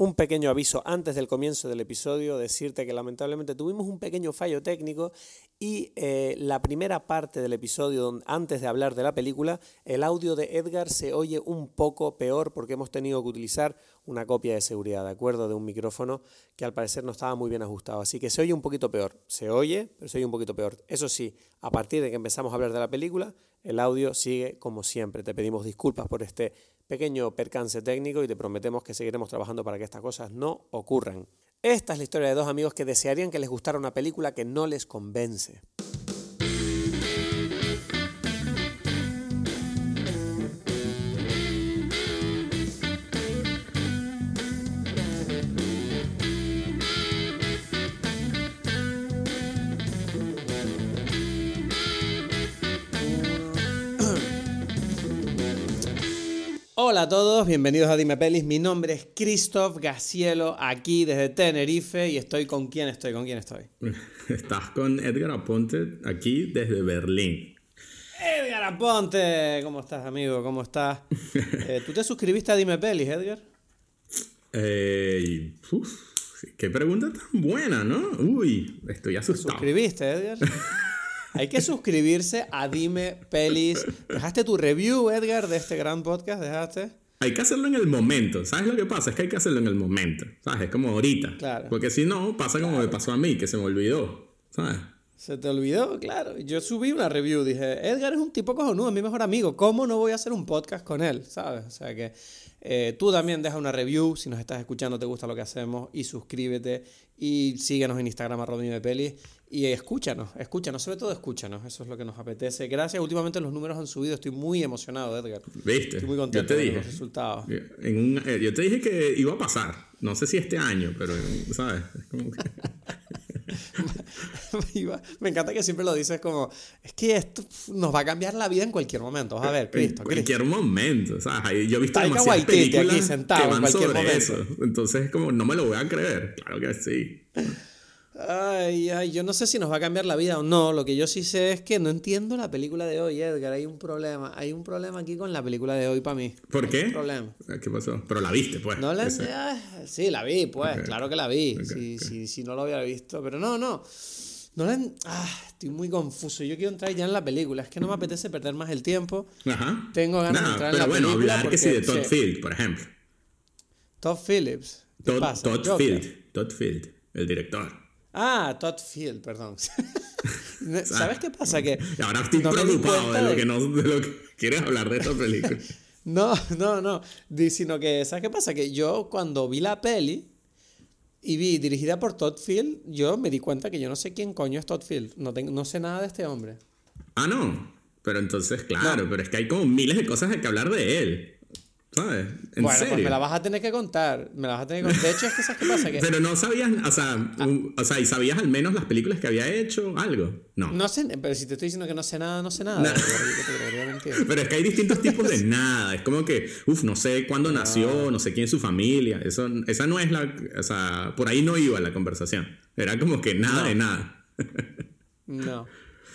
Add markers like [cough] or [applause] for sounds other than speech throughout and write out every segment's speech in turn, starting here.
un pequeño aviso antes del comienzo del episodio, decirte que lamentablemente tuvimos un pequeño fallo técnico y eh, la primera parte del episodio, antes de hablar de la película, el audio de Edgar se oye un poco peor porque hemos tenido que utilizar una copia de seguridad, ¿de acuerdo? De un micrófono que al parecer no estaba muy bien ajustado. Así que se oye un poquito peor. Se oye, pero se oye un poquito peor. Eso sí, a partir de que empezamos a hablar de la película, el audio sigue como siempre. Te pedimos disculpas por este pequeño percance técnico y te prometemos que seguiremos trabajando para que estas cosas no ocurran. Esta es la historia de dos amigos que desearían que les gustara una película que no les convence. Hola a todos, bienvenidos a Dime Pelis. Mi nombre es Christoph Gacielo, aquí desde Tenerife y estoy con quién estoy, con quién estoy. [laughs] Estás con Edgar Aponte, aquí desde Berlín. Edgar Aponte, ¿cómo estás, amigo? ¿Cómo estás? [laughs] Eh, ¿Tú te suscribiste a Dime Pelis, Edgar? Eh, qué pregunta tan buena, ¿no? Uy, estoy asustado. ¿Te suscribiste, Edgar? [laughs] Hay que suscribirse a Dime Pelis. ¿Dejaste tu review, Edgar, de este gran podcast? ¿Dejaste? Hay que hacerlo en el momento. ¿Sabes lo que pasa? Es que hay que hacerlo en el momento. ¿Sabes? Es como ahorita. Claro. Porque si no, pasa como me pasó a mí, que se me olvidó. ¿Sabes? Se te olvidó, claro. Yo subí una review, dije, Edgar es un tipo cojonudo, es mi mejor amigo, ¿cómo no voy a hacer un podcast con él? ¿Sabes? O sea que eh, tú también deja una review, si nos estás escuchando, te gusta lo que hacemos, y suscríbete, y síguenos en Instagram, arroba pelis, y escúchanos, escúchanos, sobre todo escúchanos, eso es lo que nos apetece. Gracias, últimamente los números han subido, estoy muy emocionado, Edgar. ¿Viste? Estoy muy contento con los resultados. Eh, yo te dije que iba a pasar, no sé si este año, pero, ¿sabes? Como que... [laughs] Me encanta que siempre lo dices como, es que esto nos va a cambiar la vida en cualquier momento. Vas a ver, Cristo. En cualquier momento. O sea, yo he visto demasiadas películas aquí sentado que van en sobre momento. eso. Entonces, como, no me lo voy a creer. Claro que sí. Ay, ay, yo no sé si nos va a cambiar la vida o no. Lo que yo sí sé es que no entiendo la película de hoy, Edgar. Hay un problema. Hay un problema aquí con la película de hoy para mí. ¿Por qué? Un problema. ¿Qué pasó? Pero la viste, pues. No la... sí, la vi, pues. Claro que la vi. si, si, no lo había visto. Pero no, no. No la... ah, estoy muy confuso. Yo quiero entrar ya en la película. Es que no me apetece perder más el tiempo. Ajá. Tengo ganas de entrar en la bueno, película. hablar que sí de Todd Field, por ejemplo. Todd Phillips. Todd, Todd Field. Todd Field, el director. Ah, Todd Field, perdón. [laughs] [laughs] ¿Sabes qué pasa? Que ahora estoy preocupado de lo, que no, de lo que quieres hablar de esta película. [laughs] no, no, no. Sino que, ¿sabes qué pasa? Que yo cuando vi la peli y vi dirigida por Todd Field, yo me di cuenta que yo no sé quién coño es Todd Field. No, tengo, no sé nada de este hombre. Ah, no. Pero entonces, claro, pero es que hay como miles de cosas de que hablar de él. ¿Sabes? ¿En bueno, serio? pues me la vas a tener que contar. Me la vas a tener que contar. De hecho, es que ¿sabes qué pasa? Que... Pero no sabías, o sea, ah. o sea, ¿y sabías al menos las películas que había hecho? ¿Algo? No. No sé, pero si te estoy diciendo que no sé nada, no sé nada. [laughs] pero es que hay distintos [laughs] tipos de nada. Es como que, uff, no sé cuándo nació, no sé quién es su familia. Eso, esa no es la, o sea, por ahí no iba la conversación. Era como que nada de nada. no.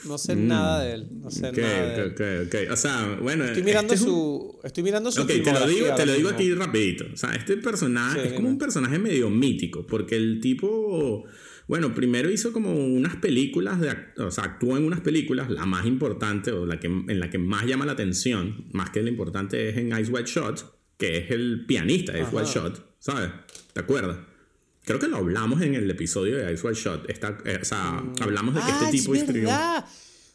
No sé nada de él. No sé nada de él. Ok, ok, O sea, bueno. Estoy mirando este su. Estoy mirando su. Ok, te lo digo, te lo digo aquí rapidito. O sea, este personaje es como un personaje medio mítico. Porque el tipo. Bueno, primero hizo como unas películas, de, o sea, actuó en unas películas, la más importante o la que, en la que más llama la atención, más que la importante es en Ice White Shot, que es el pianista de Ice White Shot, ¿sabes? ¿Te acuerdas? Creo que lo hablamos en el episodio de Ice White Shot. Está, eh, o sea, mm. hablamos de que este ah, tipo es verdad.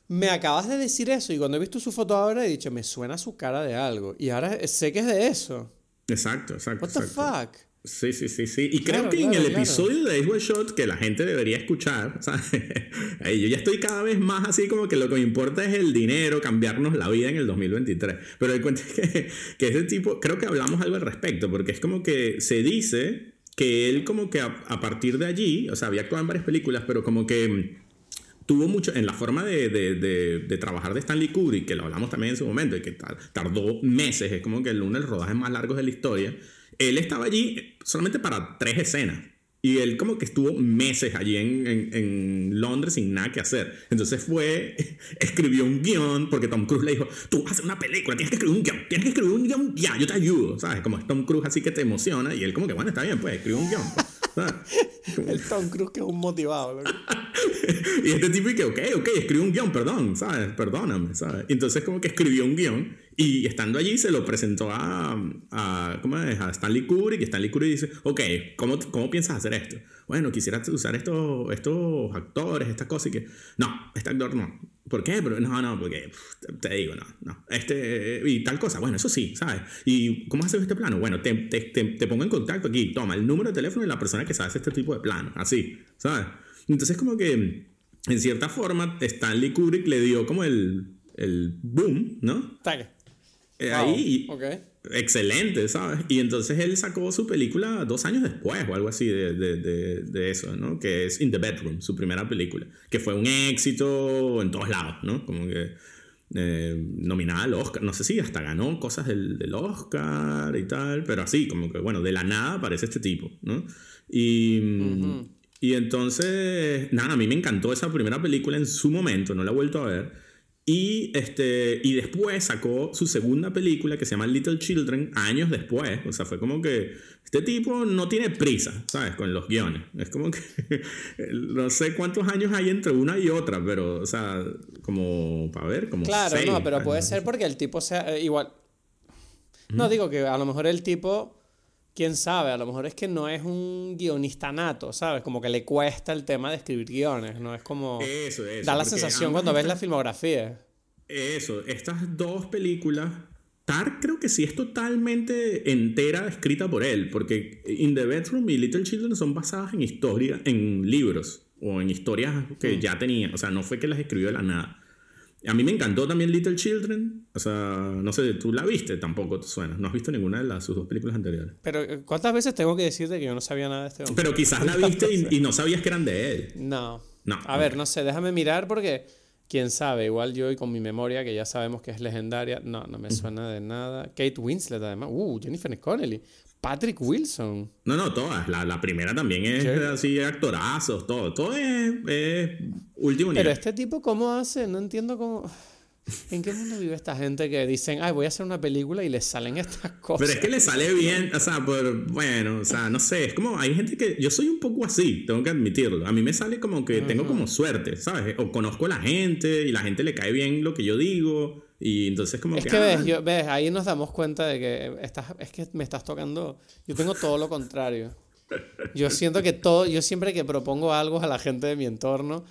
Me acabas de decir eso y cuando he visto su foto ahora he dicho, me suena su cara de algo. Y ahora sé que es de eso. Exacto, exacto. What the fuck? Sí, sí, sí, sí. Y creo que en el episodio de Ice White Shot que la gente debería escuchar, [laughs] ¿sabes? yo ya estoy cada vez más así como que lo que me importa es el dinero, cambiarnos la vida en el 2023. Pero el cuento es que, que ese tipo, creo que hablamos algo al respecto, porque es como que se dice que él como que a, partir de allí, o sea, había actuado en varias películas, pero como que tuvo mucho en la forma de, de, trabajar de Stanley Kubrick, que lo hablamos también en su momento, y que tardó meses, es como que uno de los rodajes más largos de la historia. Él estaba allí solamente para tres escenas, Y él como que estuvo meses allí en, en, Londres sin nada que hacer. Entonces fue, [laughs] escribió un guion, porque Tom Cruise le dijo, tú vas a hacer una película, tienes que escribir un guion, tienes que escribir un guion, ya, yo te ayudo, ¿sabes? Como es Tom Cruise así que te emociona y él como que, bueno, está bien, pues escribe un guion. [laughs] El Tom Cruise que es un motivado. [laughs] y este tipo y que, ok, ok, escribe un guion, perdón, ¿sabes? Perdóname, ¿sabes? Entonces como que escribió un guion y estando allí se lo presentó a, a, ¿cómo es? a Stanley Kubrick y Stanley Kubrick dice, ok, ¿cómo, cómo piensas hacer esto? Bueno, quisiera usar estos, estos actores, estas cosas y que, no, este actor no. ¿Por qué? Pero, no, no, porque te digo, no, no. Este, y tal cosa, bueno, eso sí, ¿sabes? ¿Y cómo haces este plano? Bueno, te, te, te, pongo en contacto aquí, toma el número de teléfono de la persona que sabe este tipo de plano, así, ¿sabes? Entonces, como que, en cierta forma, Stanley Kubrick le dio como el, el boom, ¿no? Eh, ahí, excelente, ¿sabes? Y entonces él sacó su película dos años después o algo así de, de, de, eso, ¿no? Que es In the Bedroom, su primera película, que fue un éxito en todos lados, ¿no? Como que eh, nominada al Oscar, no sé si hasta ganó cosas del, del, Oscar y tal, pero así, como que, bueno, de la nada aparece este tipo, ¿no? Y, y entonces, nada, a mí me encantó esa primera película en su momento, no la he vuelto a ver. Y, este, y después sacó su segunda película que se llama Little Children años después. O sea, fue como que este tipo no tiene prisa, ¿sabes? Con los guiones. Es como que [laughs] no sé cuántos años hay entre una y otra, pero, o sea, como para ver, como... Claro, no, pero puede ser porque el tipo sea eh, igual... No, digo que a lo mejor el tipo quién sabe, a lo mejor es que no es un guionista nato, ¿sabes? Como que le cuesta el tema de escribir guiones, ¿no? Es como... Eso, eso. Da la sensación cuando ves la filmografía. Eso, estas dos películas, Tar creo que sí es totalmente entera escrita por él, porque In the Bedroom y Little Children son basadas en historias, en libros o en historias que mm. ya tenía, o sea, no fue que las escribió de la nada. A mí me encantó también Little Children. O sea, no sé, tú la viste, tampoco te suena. No has visto ninguna de las, sus dos películas anteriores. Pero, eh, ¿cuántas veces tengo que decirte que yo no sabía nada de este hombre? Pero quizás la viste y, [laughs] no sabías que eran de él. No. No. A ver, no sé, déjame mirar porque quién sabe. Igual yo y con mi memoria, que ya sabemos que es legendaria. No, no me suena de nada. Kate Winslet, además. Uh, Jennifer Connelly. Patrick Wilson. No, no, todas. La, la primera también es así, actorazos, todo. Todo es, es último nivel. Pero este tipo, ¿cómo hace? No entiendo cómo. ¿En qué mundo vive esta gente que dicen, ay, voy a hacer una película y les salen estas cosas? Pero es que le sale bien, o sea, por, bueno, o sea, no sé, es como, hay gente que, yo soy un poco así, tengo que admitirlo. A mí me sale como que tengo como suerte, ¿sabes? O conozco a la gente y la gente le cae bien lo que yo digo. Y entonces como es que... ves, ves, ahí nos damos cuenta de que estás, es que me estás tocando... Yo tengo todo lo contrario. Yo siento que todo, yo siempre que propongo algo a la gente de mi entorno,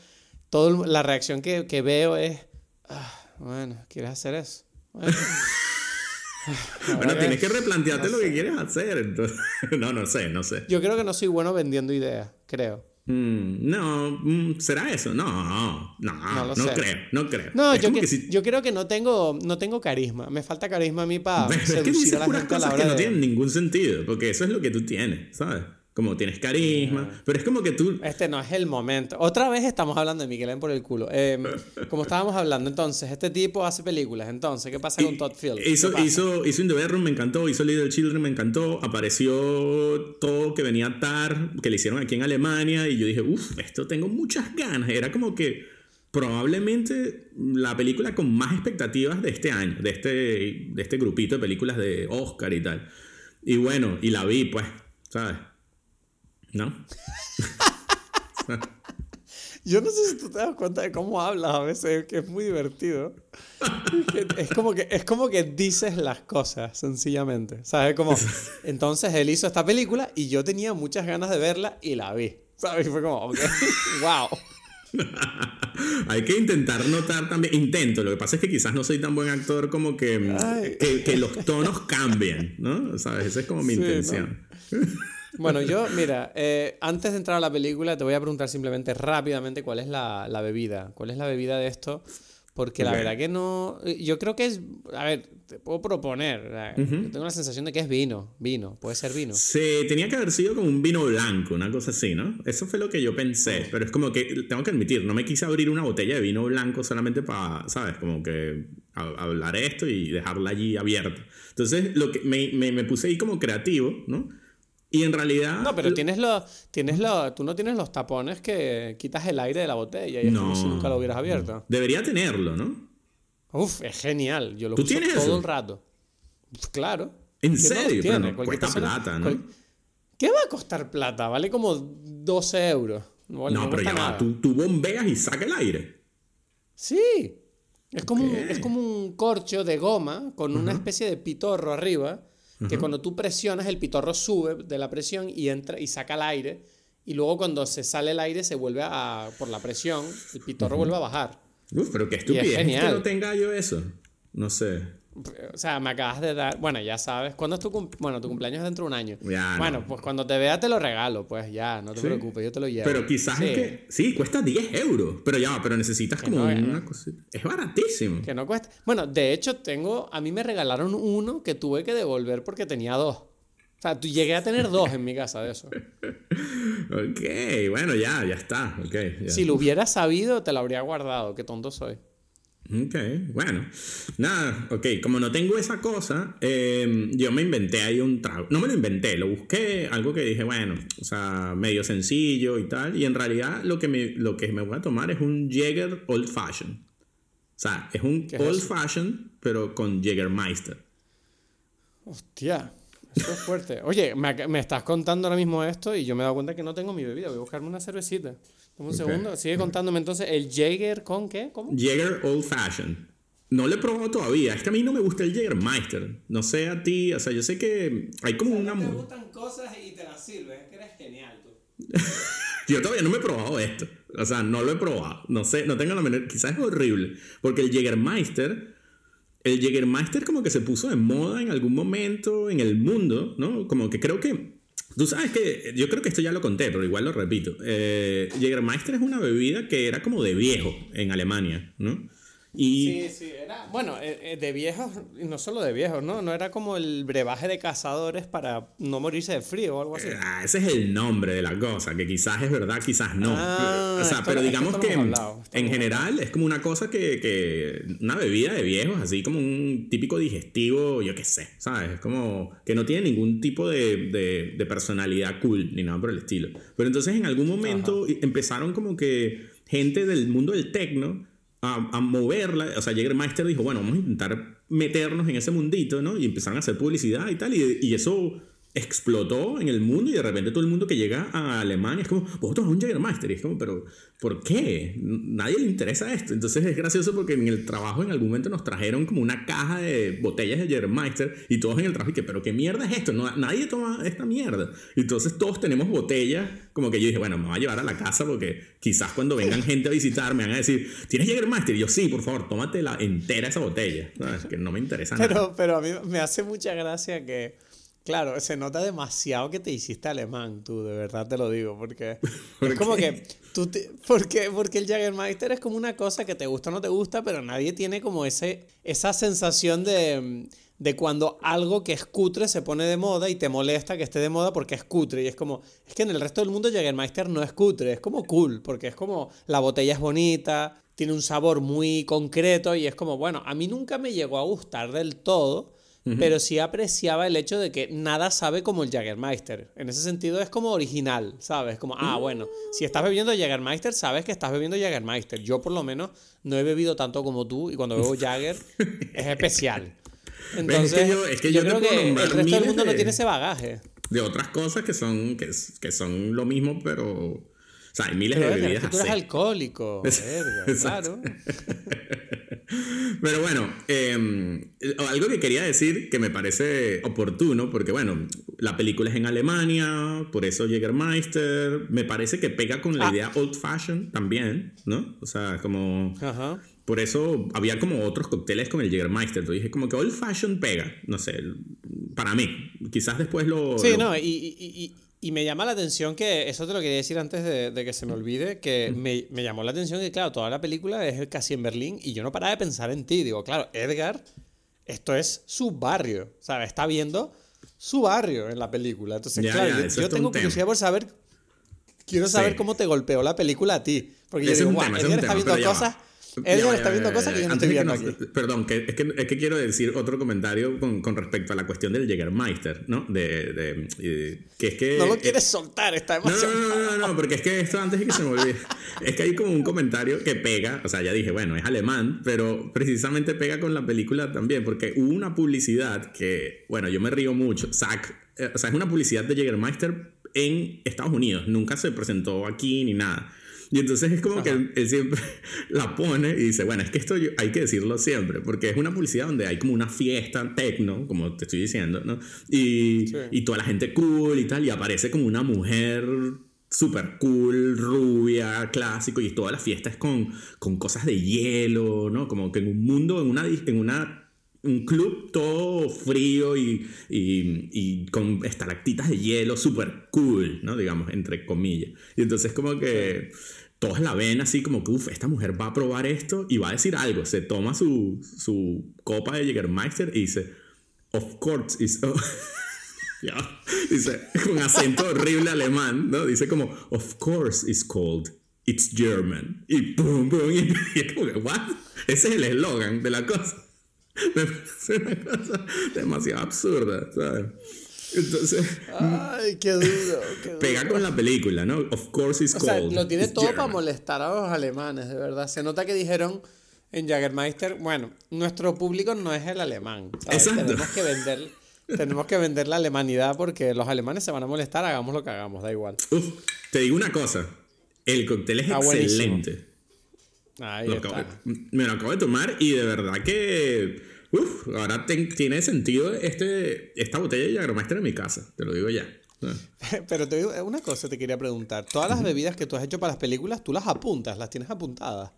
todo, la reacción que, que veo es, ah, bueno, ¿quieres hacer eso? Bueno, [laughs] bueno tienes que replantearte lo que quieres hacer. Entonces, [laughs] no, no sé, no sé. Yo creo que no soy bueno vendiendo ideas, creo. Mm, no, mm, ¿será eso? No, no, no, no, creo, no creo. No, yo, yo, creo que no tengo, no tengo carisma. Me falta carisma a mí para [laughs] seducir a la gente cosas que no tienen ningún sentido, porque eso es lo que tú tienes, ¿sabes? Como tienes carisma, pero es como que tú... Este no es el momento. Otra vez estamos hablando de Miguel por el culo. Em, [laughs] como estábamos hablando, entonces, este tipo hace películas, entonces, ¿qué pasa con Todd Field? Hizo, hizo, hizo In the Bedroom, me encantó, hizo Little Children, me encantó, apareció todo que venía Tar, que le hicieron aquí en Alemania, y yo dije, uff, esto tengo muchas ganas. Era como que probablemente la película con más expectativas de este año, de este, de este grupito de películas de Oscar y tal. Y bueno, y la vi, pues, ¿sabes? ¿No? [laughs] Yo no sé si tú te das cuenta de cómo hablas a veces, que es muy divertido. Es como que, es como que dices las cosas, sencillamente. ¿Sabes? Como, entonces él hizo esta película y yo tenía muchas ganas de verla y la vi. ¿Sabes? Y fue como, ok, [laughs] wow. [laughs] Hay que intentar notar también, intento, lo que pasa es que quizás no soy tan buen actor como que, que, los tonos cambien, ¿no? ¿Sabes? Esa es como mi intención. Bueno, yo, mira, eh, antes de entrar a la película, te voy a preguntar simplemente rápidamente cuál es la, la bebida. ¿Cuál es la bebida de esto? Porque la verdad que no. Yo creo que es. A ver, te puedo proponer. tengo la sensación de que es vino. Vino. Puede ser vino. Sí, tenía que haber sido como un vino blanco, una cosa así, ¿no? Eso fue lo que yo pensé. Pero es como que, tengo que admitir, no me quise abrir una botella de vino blanco solamente para, ¿sabes? Como que hablar esto y dejarla allí abierta. Entonces, lo que me, me, me puse ahí como creativo, ¿no? Y en realidad. No, pero tienes los. Tienes los tú no tienes los tapones que quitas el aire de la botella y es como si nunca lo hubieras abierto. Debería tenerlo, ¿no? Uf, es genial. Yo lo ¿Tú uso tienes todo eso? el rato. Claro. ¿En ¿Quién no los serio? Pero no, cuesta persona- plata, ¿no? cual- ¿Qué va a costar plata? Vale como 12 euros. No, vale- no, no pero ya cuesta va. nada. Tú, tú bombeas y saca el aire. Sí. Es como, un, es como un corcho de goma con una especie de pitorro arriba que cuando tú presionas el pitorro sube de la presión y entra y saca el aire y luego cuando se sale el aire se vuelve a por la presión el pitorro vuelve a bajar. Uf, pero qué estupidez es que genial. no tenga yo eso. No sé. O sea, me acabas de dar. Bueno, ya sabes. ¿Cuándo es tu cum- Bueno, tu cumpleaños es dentro de un año. Ya, bueno, no. pues cuando te vea te lo regalo, pues ya, no te Sí. preocupes, yo te lo llevo. Pero quizás Sí, es que. Sí, cuesta 10 euros. Pero ya pero necesitas como no, una no. cosita. Es baratísimo. Que no cuesta. Bueno, de hecho, tengo. A mí me regalaron uno que tuve que devolver porque tenía dos. O sea, tú- llegué a tener dos en mi casa de eso. [laughs] Ok, bueno, ya, ya está. Ok, ya. Si lo hubiera sabido, te lo habría guardado. Qué tonto soy. Ok, bueno. Nada, ok, como no tengo esa cosa, eh, yo me inventé ahí un trago. No me lo inventé, lo busqué, algo que dije, bueno, o sea, medio sencillo y tal. Y en realidad lo que me, lo que me voy a tomar es un Jäger Old Fashioned. O sea, es un ¿Qué es Old eso? Fashioned, pero con Jägermeister. Hostia, eso es fuerte. Oye, me, me estás contando ahora mismo esto y yo me he dado cuenta que no tengo mi bebida. Voy a buscarme una cervecita. Un segundo. Sigue contándome entonces el Jaeger con qué? ¿Cómo? Jäger Old Fashioned. No lo he probado todavía. Es que a mí no me gusta el Jägermeister. No sé a ti, o sea, yo sé que hay como una... gustan cosas y te las sirves. Es que eres genial tú. [laughs] Yo todavía no me he probado esto. O sea, no lo he probado. No sé, no tengo la menor. Quizás es horrible. Porque el Jägermeister. El Jägermeister como que se puso de moda en algún momento en el mundo, ¿no? Como que creo que. Tú sabes que. Yo creo que esto ya lo conté, pero igual lo repito. Eh, Jägermeister es una bebida que era como de viejo en Alemania, ¿no? Y. Sí, sí, era. Bueno, eh, eh, de viejos, y no solo de viejos, ¿no? No era como el brebaje de cazadores para no morirse de frío o algo así. Ah, ese es el nombre de la cosa, que quizás es verdad, quizás no. Ah, o sea, esto- pero digamos que hablado, en general es como una cosa que, que una bebida de viejos, así como un típico digestivo, yo qué sé, ¿sabes? Es como que no tiene ningún tipo de, de- de personalidad cool ni nada por el estilo. Pero entonces en algún momento empezaron como que gente del mundo del tecno a, a moverla. O sea, Jägermeister dijo, bueno, vamos a intentar meternos en ese mundito, ¿no? Y empezaron a hacer publicidad y tal. Y, y eso explotó en el mundo y de repente todo el mundo que llega a Alemania es como, vosotros un Jägermeister. Y es como, pero ¿por qué? Nadie le interesa esto. Entonces es gracioso porque en el trabajo en algún momento nos trajeron como una caja de botellas de Jägermeister y todos en el trabajo y que, pero ¿qué mierda es esto? No, nadie toma esta mierda. Entonces todos tenemos botellas, como que yo dije, bueno, me voy a llevar a la casa porque quizás cuando vengan gente a visitar me van a decir, ¿tienes Jägermeister? Y yo, sí, por favor, tómate la entera esa botella. ¿Sabes? Que no me interesa nada. Pero, pero a mí me hace mucha gracia que, claro, se nota demasiado que te hiciste alemán, tú, de verdad te lo digo, porque [laughs] ¿Por es como qué? que tú te- porque, porque el Jägermeister es como una cosa que te gusta o no te gusta, pero nadie tiene como ese, esa sensación de, de cuando algo que es cutre se pone de moda y te molesta que esté de moda porque es cutre. Y es como, es que en el resto del mundo Jägermeister no es cutre, es como cool, porque es como la botella es bonita, tiene un sabor muy concreto y es como, bueno, a mí nunca me llegó a gustar del todo, pero sí apreciaba el hecho de que nada sabe como el Jägermeister. En ese sentido es como original, ¿sabes? Como, ah, bueno, si estás bebiendo Jägermeister, sabes que estás bebiendo Jägermeister. Yo por lo menos no he bebido tanto como tú y cuando bebo [laughs] Jäger es especial. Entonces, yo- es que yo creo que el resto del mundo no tiene ese bagaje. De otras cosas que son, que, que son lo mismo, pero... Sea, hay miles Pero de bebidas que tú eres así. alcohólico, verga, [laughs] claro. [laughs] Pero bueno, eh, algo que quería decir que me parece oportuno, porque bueno, la película es en Alemania, por eso Jägermeister, me parece que pega con la Ah. idea old fashion también, ¿no? O sea, como... Ajá. Por eso había como otros cócteles con el Jägermeister. Yo dije como que old fashion pega, no sé, para mí. Quizás después lo... Sí, lo- no, y, y- y- y me llama la atención que, eso te lo quería decir antes de, de que se me olvide, que me, me llamó la atención que, claro, toda la película es casi en Berlín y yo no paraba de pensar en ti. Digo, claro, Edgar, esto es su barrio, ¿sabes? Está viendo su barrio en la película. Entonces, Ya, claro, ya, yo, tengo curiosidad por saber, quiero saber Sí. cómo te golpeó la película a ti. Porque yo digo, "Guau, Edgar está viendo ya cosas Edgar está viendo cosas que yo no estoy viendo aquí. Perdón, que es, que, es, que, quiero decir otro comentario con, con, respecto a la cuestión del Jägermeister, ¿no? De, de, que es que... No lo quieres soltar, está demasiado... No, no, no, no, porque es que esto antes de que se me olvide. [laughs] es que hay como un comentario que pega, o sea, ya dije, bueno, es alemán, pero precisamente pega con la película también, porque hubo una publicidad que, bueno, yo me río mucho. Zack, eh, o sea, es una publicidad de Jägermeister en Estados Unidos, nunca se presentó aquí ni nada. Y entonces es como que él, siempre [laughs] la pone y dice, bueno, es que esto hay que decirlo siempre, porque es una publicidad donde hay como una fiesta tecno, como te estoy diciendo, ¿no? Y, y toda la gente cool y tal, y aparece como una mujer súper cool, rubia, clásico, y toda la fiesta es con, con cosas de hielo, ¿no? Como que en un mundo, en una, en una un club todo frío y, y, y con estalactitas de hielo, súper cool, ¿no? Digamos, entre comillas. Y entonces como que todos la ven así como que, uff, esta mujer va a probar esto y va a decir algo. Se toma su, su copa de Jägermeister y dice, of course is... [laughs] dice, con acento horrible alemán, ¿no? Dice como, of course is called, it's German. Y pum, pum, [laughs] y, y como que, what? Ese es el eslogan de la cosa. Me parece una cosa demasiado absurda, ¿sabes? Entonces. Ay, qué duro. [laughs] Pega con la película, ¿no? Of course it's o Sea, lo tiene todo para molestar a los alemanes, de verdad. Se nota que dijeron en Jagermeister, bueno, nuestro público no es el alemán. Exacto. Tenemos que vender. Tenemos que vender la alemanidad porque los alemanes se van a molestar, hagamos lo que hagamos, da igual. Uf, te digo una cosa, el cóctel es excelente. Ahí está. me lo acabo de tomar y de verdad que Uf, ahora tiene sentido este, esta botella de Jagermeister en mi casa, te lo digo ya. [laughs] Pero te digo, una cosa te quería preguntar. Todas las bebidas que tú has hecho para las películas, tú las apuntas, las tienes apuntadas.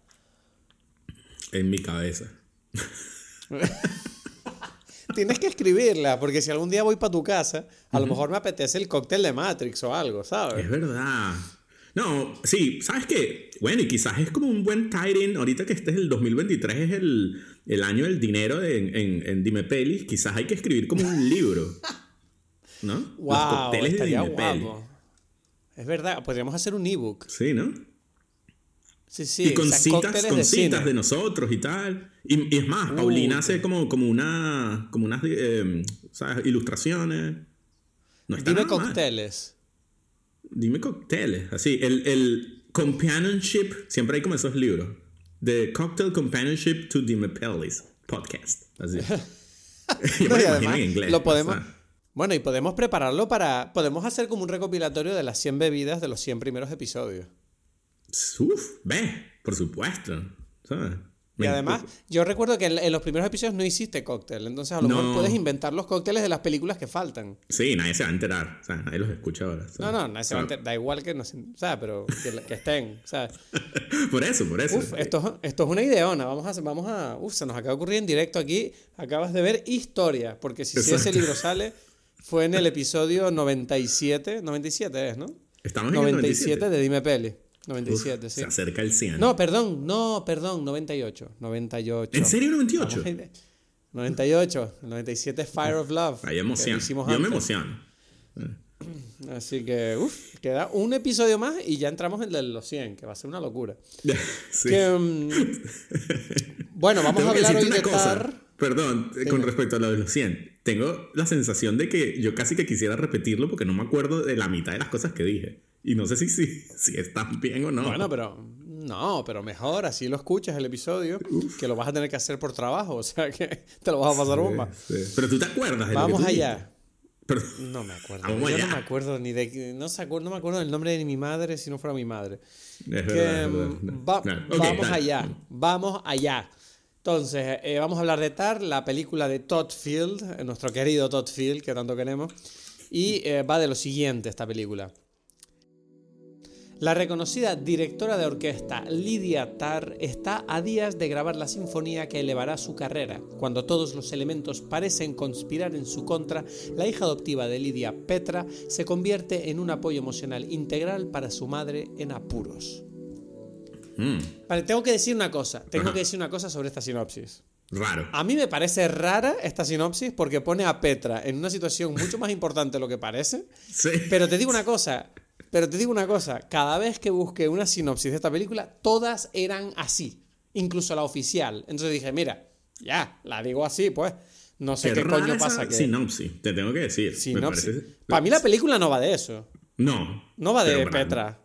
En mi cabeza. [laughs] tienes que escribirla, porque si algún día voy para tu casa, a lo mejor me apetece el cóctel de Matrix o algo, ¿sabes? Es verdad. No, sí, ¿sabes qué? Bueno, y quizás es como un buen tie ahorita que este es el 2023, es el, el año del dinero en, en, en Dime Pelis, quizás hay que escribir como un libro. [laughs] ¿No? Wow, Los cócteles de Dime Pelis. Es verdad, podríamos hacer un ebook. Sí, ¿no? Sí, sí. Y con citas, con de citas de nosotros y tal. Y, es más, Paulina hace como, como, una, como unas eh, ¿sabes? ilustraciones. No está Dime cócteles. Dime cócteles. Así, el, el companionship, siempre hay como esos libros. The Cocktail Companionship to the Mepelis podcast. Así. [laughs] no, además, en inglés, lo podemos, bueno, y podemos prepararlo para. Podemos hacer como un recopilatorio de las 100 bebidas de los 100 primeros episodios. Uf, ve, por supuesto. ¿sabes? Y además, yo recuerdo que en, los primeros episodios no hiciste cóctel, entonces a lo mejor puedes inventar los cócteles de las películas que faltan. Sí, nadie se va a enterar, o sea, nadie los escucha ahora. No, no, nadie se va a enterar, da igual que, no o sea, pero que, estén, ¿sabes? [laughs] por eso, por eso. Uf, esto, esto es una ideona, vamos a, vamos a, uf, se nos acaba de ocurrir en directo aquí, acabas de ver historia, porque si, si ese libro sale, fue en el [laughs] episodio 97, 97 es, ¿no? Estamos en 97, el 97 de Dime Peli. 97, sí. Se acerca el 100. No, perdón, no, perdón, 98. 98. ¿En serio 98? 98. 97 Fire of Love. Hay emoción. Yo me emociono. Así que, uff, queda un episodio más y ya entramos en el los 100, que va a ser una locura. [laughs] sí. Mm, bueno, vamos a hablar hoy de cosa. Perdón, con respecto a lo de los 100. Tengo la sensación de que yo casi que quisiera repetirlo porque no me acuerdo de la mitad de las cosas que dije. Y no sé si, si, si están bien o no. Bueno, pero no, pero mejor, así lo escuchas el episodio, que lo vas a tener que hacer por trabajo, [laughs] o sea que te lo vas a pasar bomba. Pero tú te acuerdas de Vamos lo que allá. No me acuerdo. Yo no me acuerdo ni de no, no me acuerdo del nombre de mi madre si no fuera mi madre. vamos allá, vamos allá. Entonces, eh, vamos a hablar de Tar, la película de Todd Field, eh, nuestro querido Todd Field, que tanto queremos. Y eh, va de lo siguiente esta película. La reconocida directora de orquesta Lydia Tarr está a días de grabar la sinfonía que elevará su carrera. Cuando todos los elementos parecen conspirar en su contra, la hija adoptiva de Lydia, Petra, se convierte en un apoyo emocional integral para su madre en apuros. Mm. Vale, tengo que decir una cosa. Tengo que decir una cosa sobre esta sinopsis. Raro. A mí me parece rara esta sinopsis porque pone a Petra en una situación mucho más importante de lo que parece. Sí. Pero te digo una cosa, pero te digo una cosa, cada vez que busqué una sinopsis de esta película, todas eran así. incluso la oficial. Entonces dije, mira, ya, la digo así, pues. No sé qué, coño pasa. Que... Sinopsis, te tengo que decir. Sinopsis. Para mí la película no va de eso. No. No va de Petra.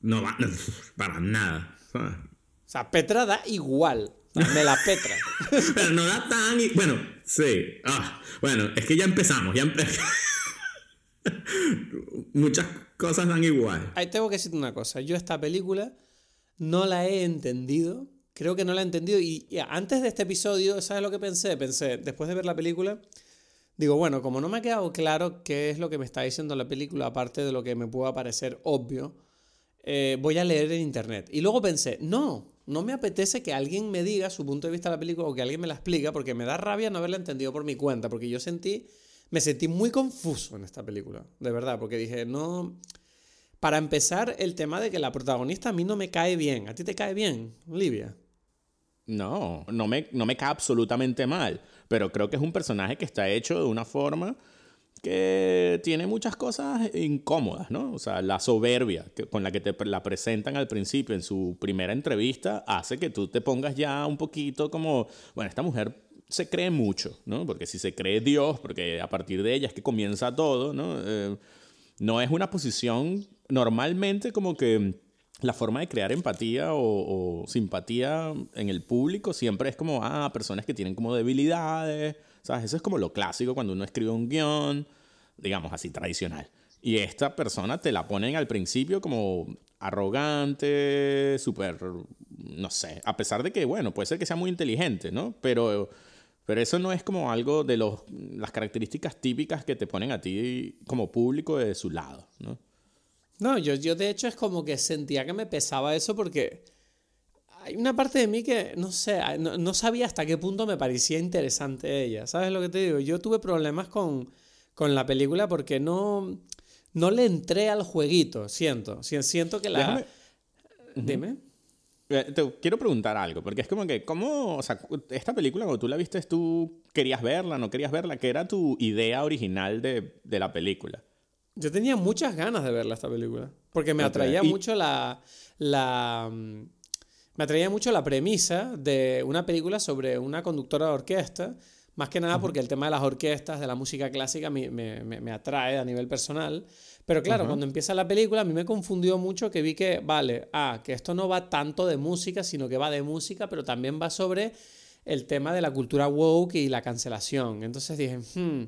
No va [laughs] para nada. O sea, Petra da igual. Me la Petra. [laughs] Pero no da tan. Bueno, sí. Ah, bueno, es que ya empezamos. Ya [laughs] Muchas cosas dan igual. Ahí tengo que decirte una cosa. Yo esta película no la he entendido creo que no la he entendido. Y, antes de este episodio, ¿sabes lo que pensé? Pensé, después de ver la película, digo, bueno, como no me ha quedado claro qué es lo que me está diciendo la película, aparte de lo que me pueda parecer obvio, eh, voy a leer en internet. Y luego pensé, no, no me apetece que alguien me diga su punto de vista de la película o que alguien me la explique, porque me da rabia no haberla entendido por mi cuenta, porque yo sentí, me sentí muy confuso en esta película, de verdad, porque dije, no... Para empezar, el tema de que la protagonista a mí no me cae bien. ¿A ti te cae bien, Olivia? No, no me, no me cae absolutamente mal, pero creo que es un personaje que está hecho de una forma que tiene muchas cosas incómodas, ¿no? O sea, la soberbia con la que te la presentan al principio en su primera entrevista hace que tú te pongas ya un poquito como, bueno, esta mujer se cree mucho, ¿no? Porque si se cree Dios, porque a partir de ella es que comienza todo, ¿no? Eh, no es una posición normalmente como que la forma de crear empatía o, simpatía en el público siempre es como, ah, personas que tienen como debilidades, ¿sabes? Eso es como lo clásico cuando uno escribe un guion, digamos así, tradicional. Y esta persona te la ponen al principio como arrogante, súper, no sé, a pesar de que, bueno, puede ser que sea muy inteligente, ¿no? Pero, pero eso no es como algo de los, las características típicas que te ponen a ti como público de su lado, ¿no? No, yo, yo de hecho es como que sentía que me pesaba eso porque hay una parte de mí que no sé, no, sabía hasta qué punto me parecía interesante ella. ¿Sabes lo que te digo? Yo tuve problemas con, con la película porque no, no le entré al jueguito, siento. Siento que la... Dime. Te quiero preguntar algo, porque es como que, ¿cómo, o sea, esta película cuando tú la viste, tú querías verla, no querías verla? ¿Qué era tu idea original de, de la película? Yo tenía muchas ganas de verla esta película. Porque me atraía mucho la, la. Mm, me atraía mucho la premisa de una película sobre una conductora de orquesta. Más que nada porque el tema de las orquestas, de la música clásica, me, me, me atrae a nivel personal. Pero claro, cuando empieza la película, a mí me confundió mucho que vi que, vale, ah, que esto no va tanto de música, sino que va de música, pero también va sobre el tema de la cultura woke y la cancelación. Entonces dije, hmm,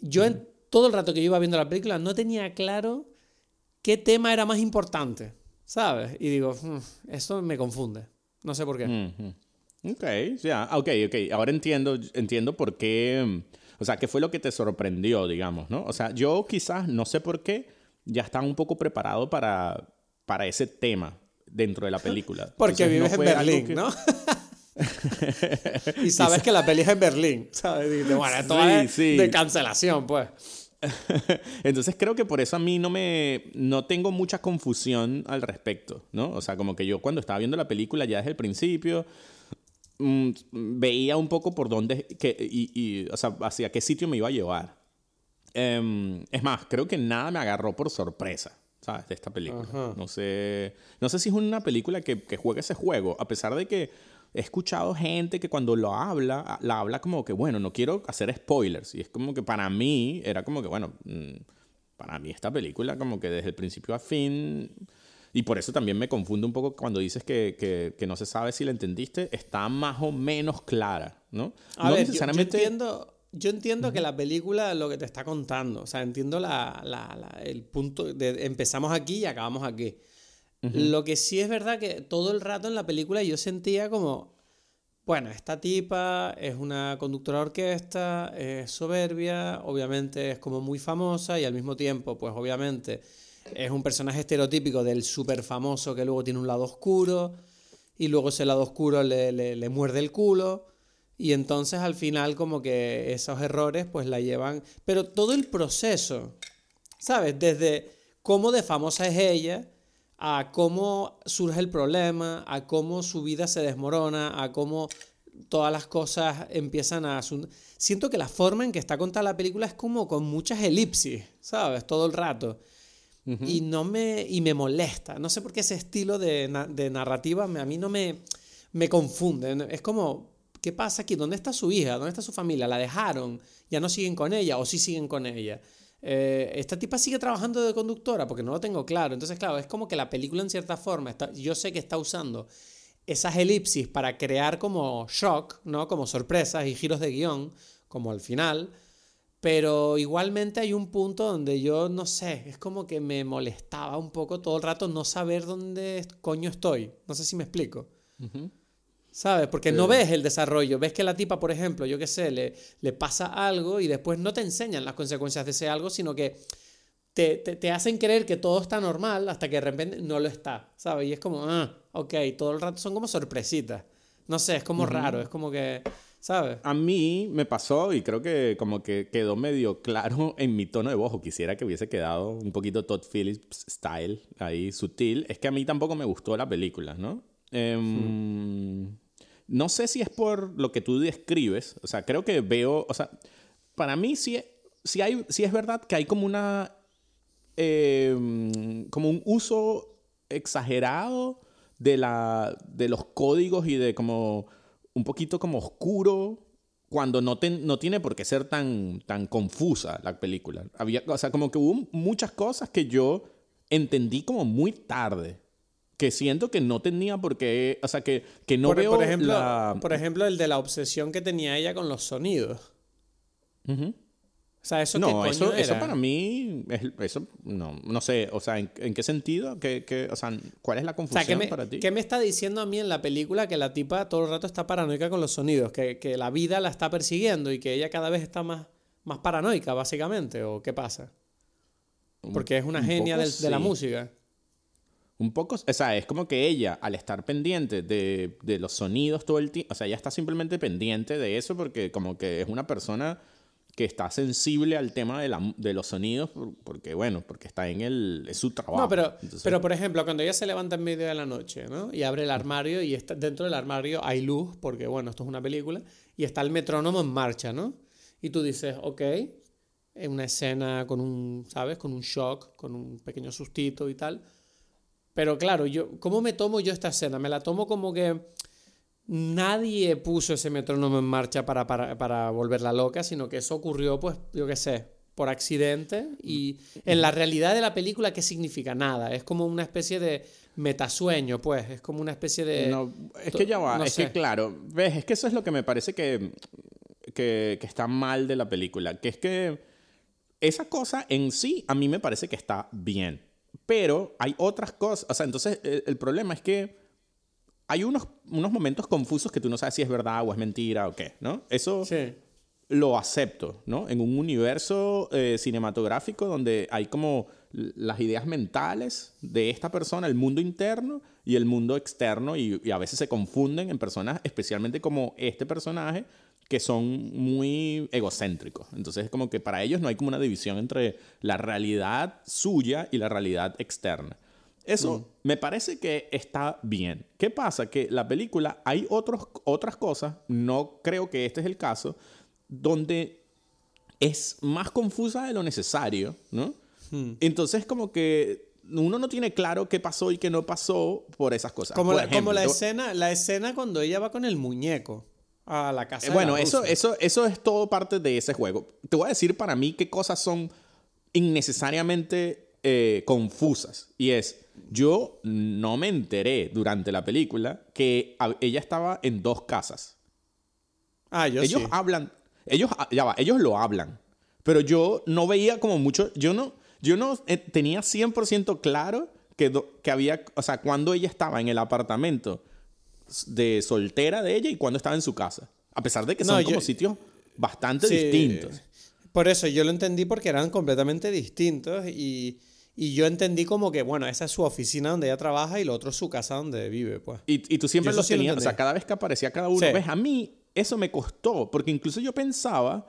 yo todo el rato que yo iba viendo la película no tenía claro qué tema era más importante, ¿sabes? Y digo, mm, esto me confunde. No sé por qué. Ok, ya, ok, ok. Ahora entiendo, entiendo por qué, mm, o sea, qué fue lo que te sorprendió, digamos, ¿no? O sea, yo quizás, no sé por qué, ya estaba un poco preparado para, para ese tema dentro de la película. [laughs] Porque vives en Berlín, ¿no? [laughs] y sabes que la peli es en Berlín, ¿sabes? bueno, esto es de cancelación, pues. [laughs] Entonces creo que por eso a mí no me no tengo mucha confusión al respecto, ¿no? O sea, como que yo cuando estaba viendo la película ya desde el principio mm, veía un poco por dónde que, y, o sea, hacia qué sitio me iba a llevar. Em, es más, creo que nada me agarró por sorpresa. ¿sabes? De esta película. No sé, no sé si es una película que, que juega ese juego, a pesar de que he escuchado gente que cuando lo habla, la habla como que, bueno, no quiero hacer spoilers. Y es como que para mí era como que, bueno, mm, para mí esta película como que desde el principio a fin... Y por eso también me confundo un poco cuando dices que, que, no se sabe si la entendiste, está más o menos clara, ¿no? A ver, yo, entiendo, yo entiendo que la película lo que te está contando, o sea, entiendo la, la, el punto de empezamos aquí y acabamos aquí. Lo que sí es verdad que todo el rato en la película yo sentía como, bueno, esta tipa es una conductora de orquesta, es soberbia, obviamente es como muy famosa y al mismo tiempo, pues obviamente es un personaje estereotípico del súper famoso que luego tiene un lado oscuro y luego ese lado oscuro le, le, muerde el culo y entonces al final como que esos errores pues la llevan... Pero todo el proceso, ¿sabes? Desde cómo de famosa es ella a cómo surge el problema, a cómo su vida se desmorona, a cómo todas las cosas empiezan a... Siento que la forma en que está contada la película es como con muchas elipsis, ¿sabes? Todo el rato. Y no me... y me molesta. No sé por qué ese estilo de, de narrativa a mí no me... me confunde. Es como, ¿qué pasa aquí? ¿Dónde está su hija? ¿Dónde está su familia? ¿La dejaron? ¿Ya no siguen con ella o sí siguen con ella? Eh, esta tipa sigue trabajando de conductora porque no lo tengo claro. Entonces, claro, es como que la película en cierta forma, está, yo sé que está usando esas elipsis para crear como shock, ¿no? Como sorpresas y giros de guion, como al final. Pero igualmente hay un punto donde yo no sé, es como que me molestaba un poco todo el rato no saber dónde coño estoy. No sé si me explico. ¿Sabes? Porque no ves el desarrollo. Ves que la tipa, por ejemplo, yo qué sé, le, le pasa algo y después no te enseñan las consecuencias de ese algo, sino que te, te, hacen creer que todo está normal hasta que de repente no lo está, ¿sabes? Y es como, ah, ok, todo el rato son como sorpresitas. No sé, es como raro, es como que, ¿sabes? A mí me pasó y creo que como que quedó medio claro [laughs] en mi tono de voz, o quisiera que hubiese quedado un poquito Todd Phillips style, ahí sutil, es que a mí tampoco me gustó la película, ¿no? Em, no sé si es por lo que tú describes, o sea, creo que veo, o sea, para mí sí, sí, hay, sí es verdad que hay como una, em, como un uso exagerado de, la, de los códigos y de como un poquito como oscuro cuando no, no tiene por qué ser tan, tan confusa la película. Había, o sea, como que hubo muchas cosas que yo entendí como muy tarde que siento que no tenía por qué, o sea, que, que no veo por ejemplo, Por ejemplo, el de la obsesión que tenía ella con los sonidos. O sea, eso no, eso, eso para mí, eso, no, no sé, o sea, ¿en, qué sentido? ¿Qué, o sea, ¿cuál es la confusión para ti? ¿Qué me está diciendo a mí en la película que la tipa todo el rato está paranoica con los sonidos? Que, que la vida la está persiguiendo y que ella cada vez está más, más paranoica, básicamente, ¿o qué pasa? Porque es una genia de la música. Un poco, o sea, es como que ella, al estar pendiente de, de los sonidos todo el tiempo, o sea, ella está simplemente pendiente de eso porque como que es una persona que está sensible al tema de, la, de los sonidos porque, bueno, porque está en el, es su trabajo. No, pero, pero por ejemplo, cuando ella se levanta en medio de la noche, ¿no? Y abre el armario y está, dentro del armario hay luz, porque, bueno, esto es una película, y está el metrónomo en marcha, ¿no? Y tú dices, ok, en una escena con un, ¿sabes? Con un shock, con un pequeño sustito y tal pero claro, yo, ¿cómo me tomo yo esta escena? Me la tomo como que nadie puso ese metrónomo en marcha para, para, para volverla loca, sino que eso ocurrió, pues, yo qué sé, por accidente. Y en la realidad de la película, ¿qué significa? Nada. Es como una especie de metasueño, pues. Es como una especie de. No, es que ya va. es que, claro, ves, es que eso es lo que me parece que, que, que está mal de la película. Que es que esa cosa en sí, a mí me parece que está bien. Pero hay otras cosas, o sea, entonces el, problema es que hay unos, unos momentos confusos que tú no sabes si es verdad o es mentira o qué, ¿no? Eso lo acepto, ¿no? En un universo eh, cinematográfico donde hay como las ideas mentales de esta persona, el mundo interno y el mundo externo, y, y a veces se confunden en personas, especialmente como este personaje, que son muy egocéntricos. Entonces es como que para ellos no hay como una división entre la realidad suya y la realidad externa. Eso mm. me parece que está bien. ¿Qué pasa? Que la película hay otros, otras cosas, no creo que este es el caso, donde es más confusa de lo necesario, ¿no? Mm. Entonces como que uno no tiene claro qué pasó y qué no pasó por esas cosas. Como, como la, escena, la escena cuando ella va con el muñeco a la casa. Eh, bueno, eso, eso, eso es todo parte de ese juego. Te voy a decir para mí qué cosas son innecesariamente eh, confusas. Y es, yo no me enteré durante la película que ella estaba en dos casas. Ah, yo ellos hablan, ellos, ya va, ellos lo hablan. Pero yo no veía como mucho, yo no, yo no eh, tenía 100% claro que, que había, o sea, cuando ella estaba en el apartamento de soltera de ella y cuando estaba en su casa. A pesar de que son como sitios bastante distintos. Por eso yo lo entendí porque eran completamente distintos y, y, yo entendí como que, bueno, esa es su oficina donde ella trabaja y lo otro es su casa donde vive, pues. Y, y tú siempre lo tenías, o sea, cada vez que aparecía cada uno, ves, a mí eso me costó, porque incluso yo pensaba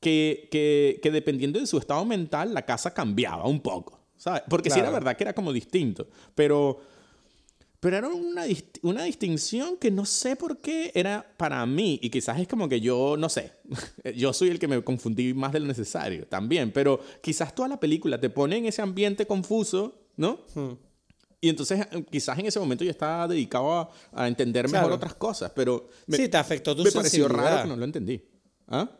que, que, que, dependiendo de su estado mental, la casa cambiaba un poco, ¿sabes? Porque sí era verdad que era como distinto, pero pero era una, una distinción que no sé por qué era para mí. Y quizás es como que yo, no sé, [laughs] yo soy el que me confundí más de lo necesario también. Pero quizás toda la película te pone en ese ambiente confuso, ¿no? Hmm. Y entonces eh, quizás en ese momento yo estaba dedicado a, entender mejor otras cosas, pero... sí, te afectó tu Me pareció raro que no lo entendí. ¿Ah?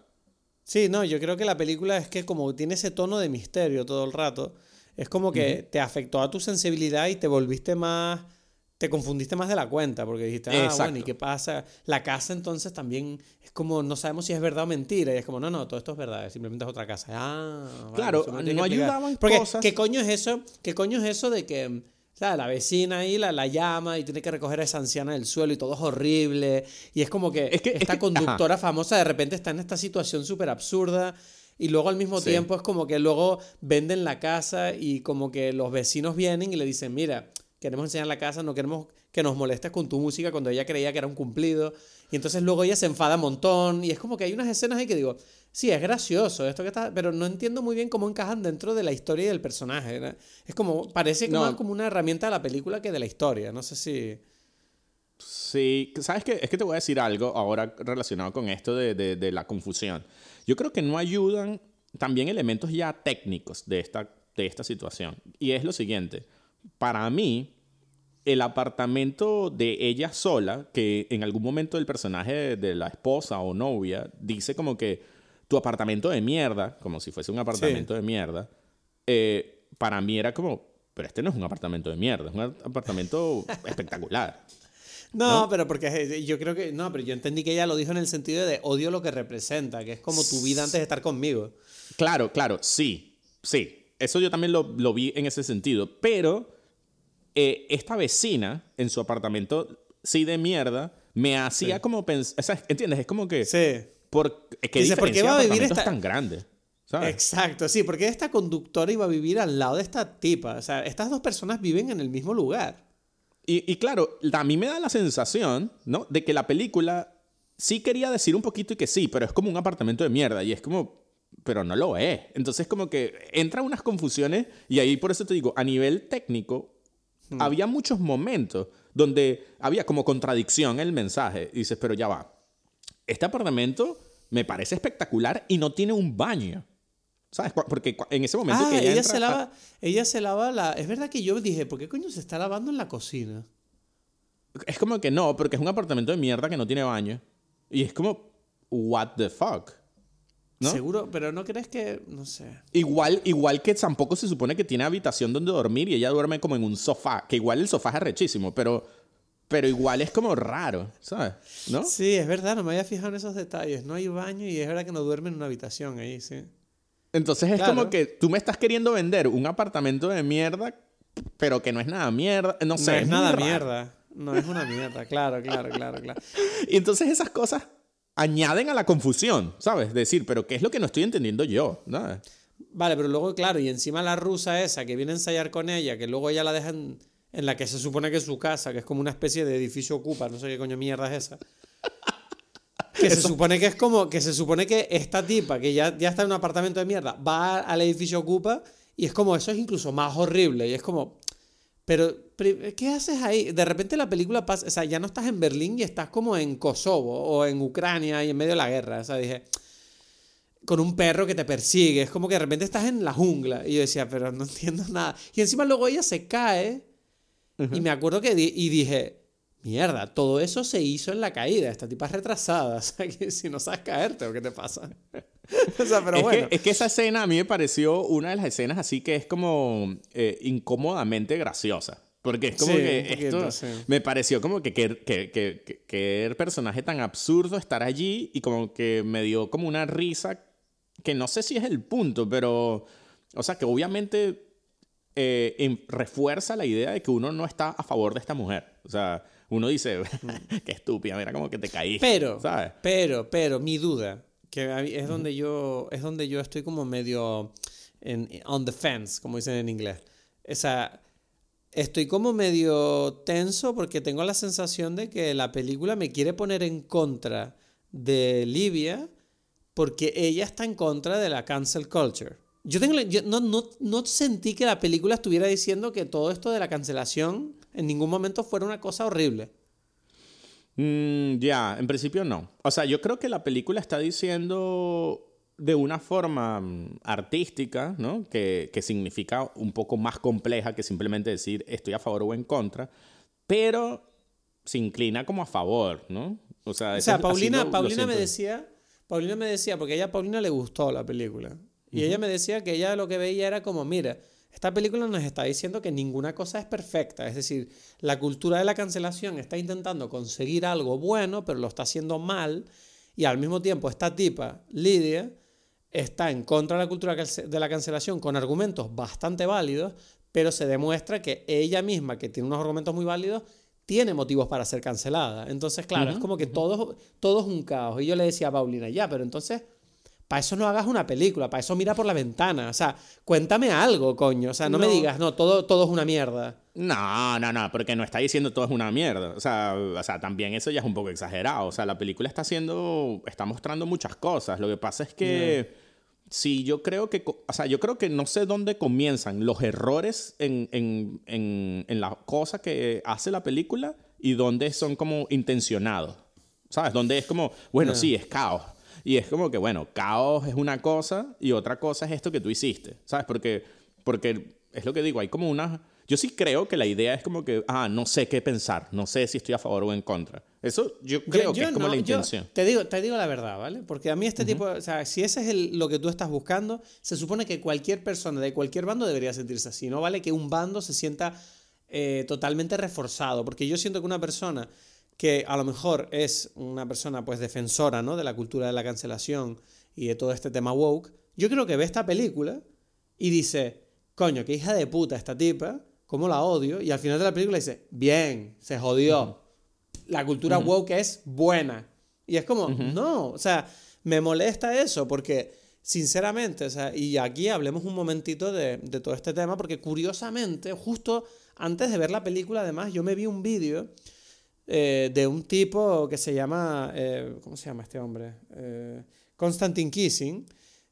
Sí, no, yo creo que la película es que como tiene ese tono de misterio todo el rato, es como que te afectó a tu sensibilidad y te volviste más te confundiste más de la cuenta porque dijiste, ah, bueno, ¿y qué pasa? La casa entonces también es como, no sabemos si es verdad o mentira. Y es como, no, no, todo esto es verdad, simplemente es otra casa. Ah, claro, no, ayudaban porque, ¿Qué coño es eso? ¿Qué coño es eso de que... la vecina ahí la, la, llama y tiene que recoger a esa anciana del suelo y todo es horrible. Y es como que, esta conductora famosa de repente está en esta situación súper absurda. Y luego al mismo tiempo es como que luego venden la casa y como que los vecinos vienen y le dicen, mira, queremos enseñar la casa, no queremos que nos molestes con tu música cuando ella creía que era un cumplido. Y entonces luego ella se enfada un montón y es como que hay unas escenas ahí que digo, sí, es gracioso esto que está, pero no entiendo muy bien cómo encajan dentro de la historia y del personaje. Es como, parece más como una herramienta de la película que de la historia, no sé si... Sí, ¿sabes qué? Es que te voy a decir algo ahora relacionado con esto de, de, de la confusión. Yo creo que no ayudan también elementos ya técnicos de esta, de esta situación. Y es lo siguiente para mí, el apartamento de ella sola, que en algún momento el personaje de la esposa o novia dice como que tu apartamento de mierda, como si fuese un apartamento de mierda, eh, para mí era como, pero este no es un apartamento de mierda, es un apartamento [laughs] espectacular. No, pero porque yo creo que, no, pero yo entendí que ella lo dijo en el sentido de odio lo que representa, que es como tu vida antes de estar conmigo. Claro, claro, sí, sí. Eso yo también lo, lo vi en ese sentido, pero eh, esta vecina en su apartamento, sí de mierda, me hacía como pensar, ¿entiendes? Es como que... Sí. Por, ¿qué Dice, ¿por qué va a vivir esta... tan grande? Exacto, sí, porque esta conductora iba a vivir al lado de esta tipa. O sea, estas dos personas viven en el mismo lugar. Y, y, claro, a mí me da la sensación, ¿no? De que la película sí quería decir un poquito y que sí, pero es como un apartamento de mierda. Y es como, pero no lo es. Entonces como que entra unas confusiones y ahí por eso te digo, a nivel técnico, Hmm. Había muchos momentos donde había como contradicción en el mensaje. Y dices, pero ya va. Este apartamento me parece espectacular y no tiene un baño. ¿Sabes? Porque en ese momento ah, ella, se lava, ella se lava la... Es verdad que yo dije, ¿por qué coño se está lavando en la cocina? Es como que no, porque es un apartamento de mierda que no tiene baño. Y es como, what the fuck? Seguro, pero ¿no crees que, no sé? Igual, igual que tampoco se supone que tiene habitación donde dormir y ella duerme como en un sofá, que igual el sofá es rechísimo, pero, pero igual es como raro, ¿sabes? ¿No? Sí, es verdad, no me había fijado en esos detalles. No hay baño y es verdad que no duerme en una habitación ahí, sí. Entonces es como que tú me estás queriendo vender un apartamento de mierda, pero que no es nada mierda, no sé. No es, nada mierda. No es una mierda, claro, claro, claro, claro. [laughs] y entonces esas cosas añaden a la confusión, ¿sabes? Decir, pero ¿qué es lo que no estoy entendiendo yo? Vale, pero luego, claro, y encima la rusa esa que viene a ensayar con ella, que luego ella la dejan en la que se supone que es su casa, que es como una especie de edificio ocupa, no sé qué coño mierda es esa. [laughs] Que se supone que es como, que se supone que esta tipa, que ya, ya está en un apartamento de mierda, va al edificio ocupa y es como, eso es incluso más horrible y es como, pero, ¿qué haces ahí? De repente la película pasa, o sea, ya no estás en Berlín y estás como en Kosovo o en Ucrania y en medio de la guerra. O sea, dije, con un perro que te persigue, es como que de repente estás en la jungla. Y yo decía, pero no [laughs] entiendo nada. Y encima luego ella se cae y me acuerdo que y dije, mierda, todo eso se hizo en la caída. Esta tipa es retrasada. [laughs] O sea, que si no sabes caerte o qué te pasa. [laughs] o sea, pero es bueno. Que, es que esa escena a mí me pareció una de las escenas así que es como eh, incómodamente graciosa. Porque es como que esto me pareció como que que, que, que, que el personaje tan absurdo estar allí y como que me dio como una risa que no sé si es el punto, pero, o sea, que obviamente eh, refuerza la idea de que uno no está a favor de esta mujer. O sea, uno dice, [laughs] qué estúpida, mira como que te caíste. Pero, ¿sabes? pero, pero, mi duda, que es donde yo, es donde yo estoy como medio en, on the fence, como dicen en inglés. O sea, estoy como medio tenso porque tengo la sensación de que la película me quiere poner en contra de Livia porque ella está en contra de la cancel culture. Yo, tengo, no, no, no, sentí que la película estuviera diciendo que todo esto de la cancelación en ningún momento fuera una cosa horrible. Mm, ya, en principio no. O sea, yo creo que la película está diciendo de una forma mm, artística, ¿no? Que, que, significa un poco más compleja que simplemente decir estoy a favor o en contra, pero se inclina como a favor, ¿no? O sea, Paulina, Paulina me decía, Paulina me decía, porque a ella Paulina le gustó la película, y ella me decía que ella lo que veía era como, mira, esta película nos está diciendo que ninguna cosa es perfecta, es decir, la cultura de la cancelación está intentando conseguir algo bueno, pero lo está haciendo mal, y al mismo tiempo esta tipa, Lidia, está en contra de la cultura de la cancelación con argumentos bastante válidos, pero se demuestra que ella misma, que tiene unos argumentos muy válidos, tiene motivos para ser cancelada. Entonces, claro, es como que todo, todo es un caos. Y yo le decía a Paulina, ya, pero entonces, para eso no hagas una película, para eso mira por la ventana. O sea, cuéntame algo, coño. O sea, no, me digas, no, todo, todo es una mierda. No, no, no, porque no está diciendo todo es una mierda. O sea, o sea, también eso ya es un poco exagerado. O sea, la película está haciendo, está mostrando muchas cosas. Lo que pasa es que... Sí, yo creo que, o sea, yo creo que no sé dónde comienzan los errores en, en, en, en la cosa que hace la película y dónde son como intencionados. ¿Sabes? Donde es como, bueno, sí, es caos. Y es como que, bueno, caos es una cosa y otra cosa es esto que tú hiciste. ¿Sabes? Porque, porque es lo que digo, hay como una yo sí creo que la idea es como que, ah, no sé qué pensar, no sé si estoy a favor o en contra. Eso yo creo que es como la intención. te, digo, te digo la verdad, ¿vale? Porque a mí este tipo, o sea, si ese es lo que tú estás buscando, se supone que cualquier persona de cualquier bando debería sentirse así, ¿no? ¿Vale? Que un bando se sienta eh, totalmente reforzado, porque yo siento que una persona que a lo mejor es una persona pues defensora, ¿no? De la cultura de la cancelación y de todo este tema woke, yo creo que ve esta película y dice, coño, qué hija de puta esta tipa, cómo la odio, y al final de la película dice, bien, se jodió. La cultura woke es buena. Y es como, no, o sea, me molesta eso porque, sinceramente, o sea, y aquí hablemos un momentito de, todo este tema, porque curiosamente, justo antes de ver la película, además, yo me vi un vídeo eh, de un tipo que se llama, eh, ¿cómo se llama este hombre? Eh, Konstantin Kissing,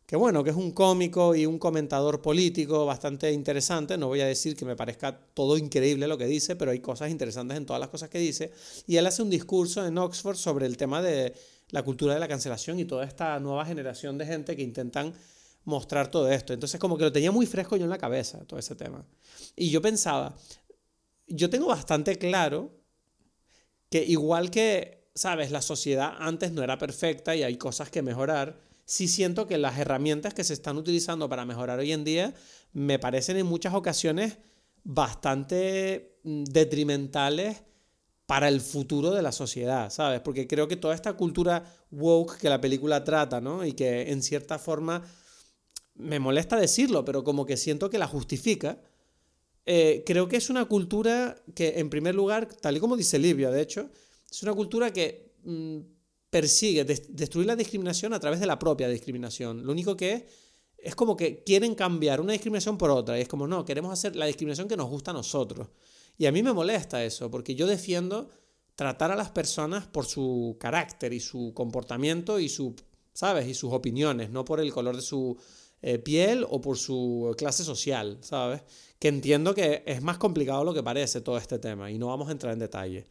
que bueno, que es un cómico y un comentador político bastante interesante. No voy a decir que me parezca todo increíble lo que dice, pero hay cosas interesantes en todas las cosas que dice. Y él hace un discurso en Oxford sobre el tema de la cultura de la cancelación y toda esta nueva generación de gente que intentan mostrar todo esto. Entonces como que lo tenía muy fresco yo en la cabeza, todo ese tema. Y yo pensaba, yo tengo bastante claro que igual que, sabes, la sociedad antes no era perfecta y hay cosas que mejorar, sí siento que las herramientas que se están utilizando para mejorar hoy en día me parecen en muchas ocasiones bastante mm, detrimentales para el futuro de la sociedad, ¿sabes? Porque creo que toda esta cultura woke que la película trata, ¿no? Y que en cierta forma me molesta decirlo, pero como que siento que la justifica, eh, creo que es una cultura que, en primer lugar, tal y como dice Livia, de hecho, es una cultura que mm, persigue destruir la discriminación a través de la propia discriminación. Lo único que es, es como que quieren cambiar una discriminación por otra. Y es como, no, queremos hacer la discriminación que nos gusta a nosotros. Y a mí me molesta eso, porque yo defiendo tratar a las personas por su carácter y su comportamiento y su, ¿sabes? Y sus opiniones, no por el color de su eh, piel o por su clase social, ¿sabes? Que entiendo que es más complicado lo que parece todo este tema y no vamos a entrar en detalle.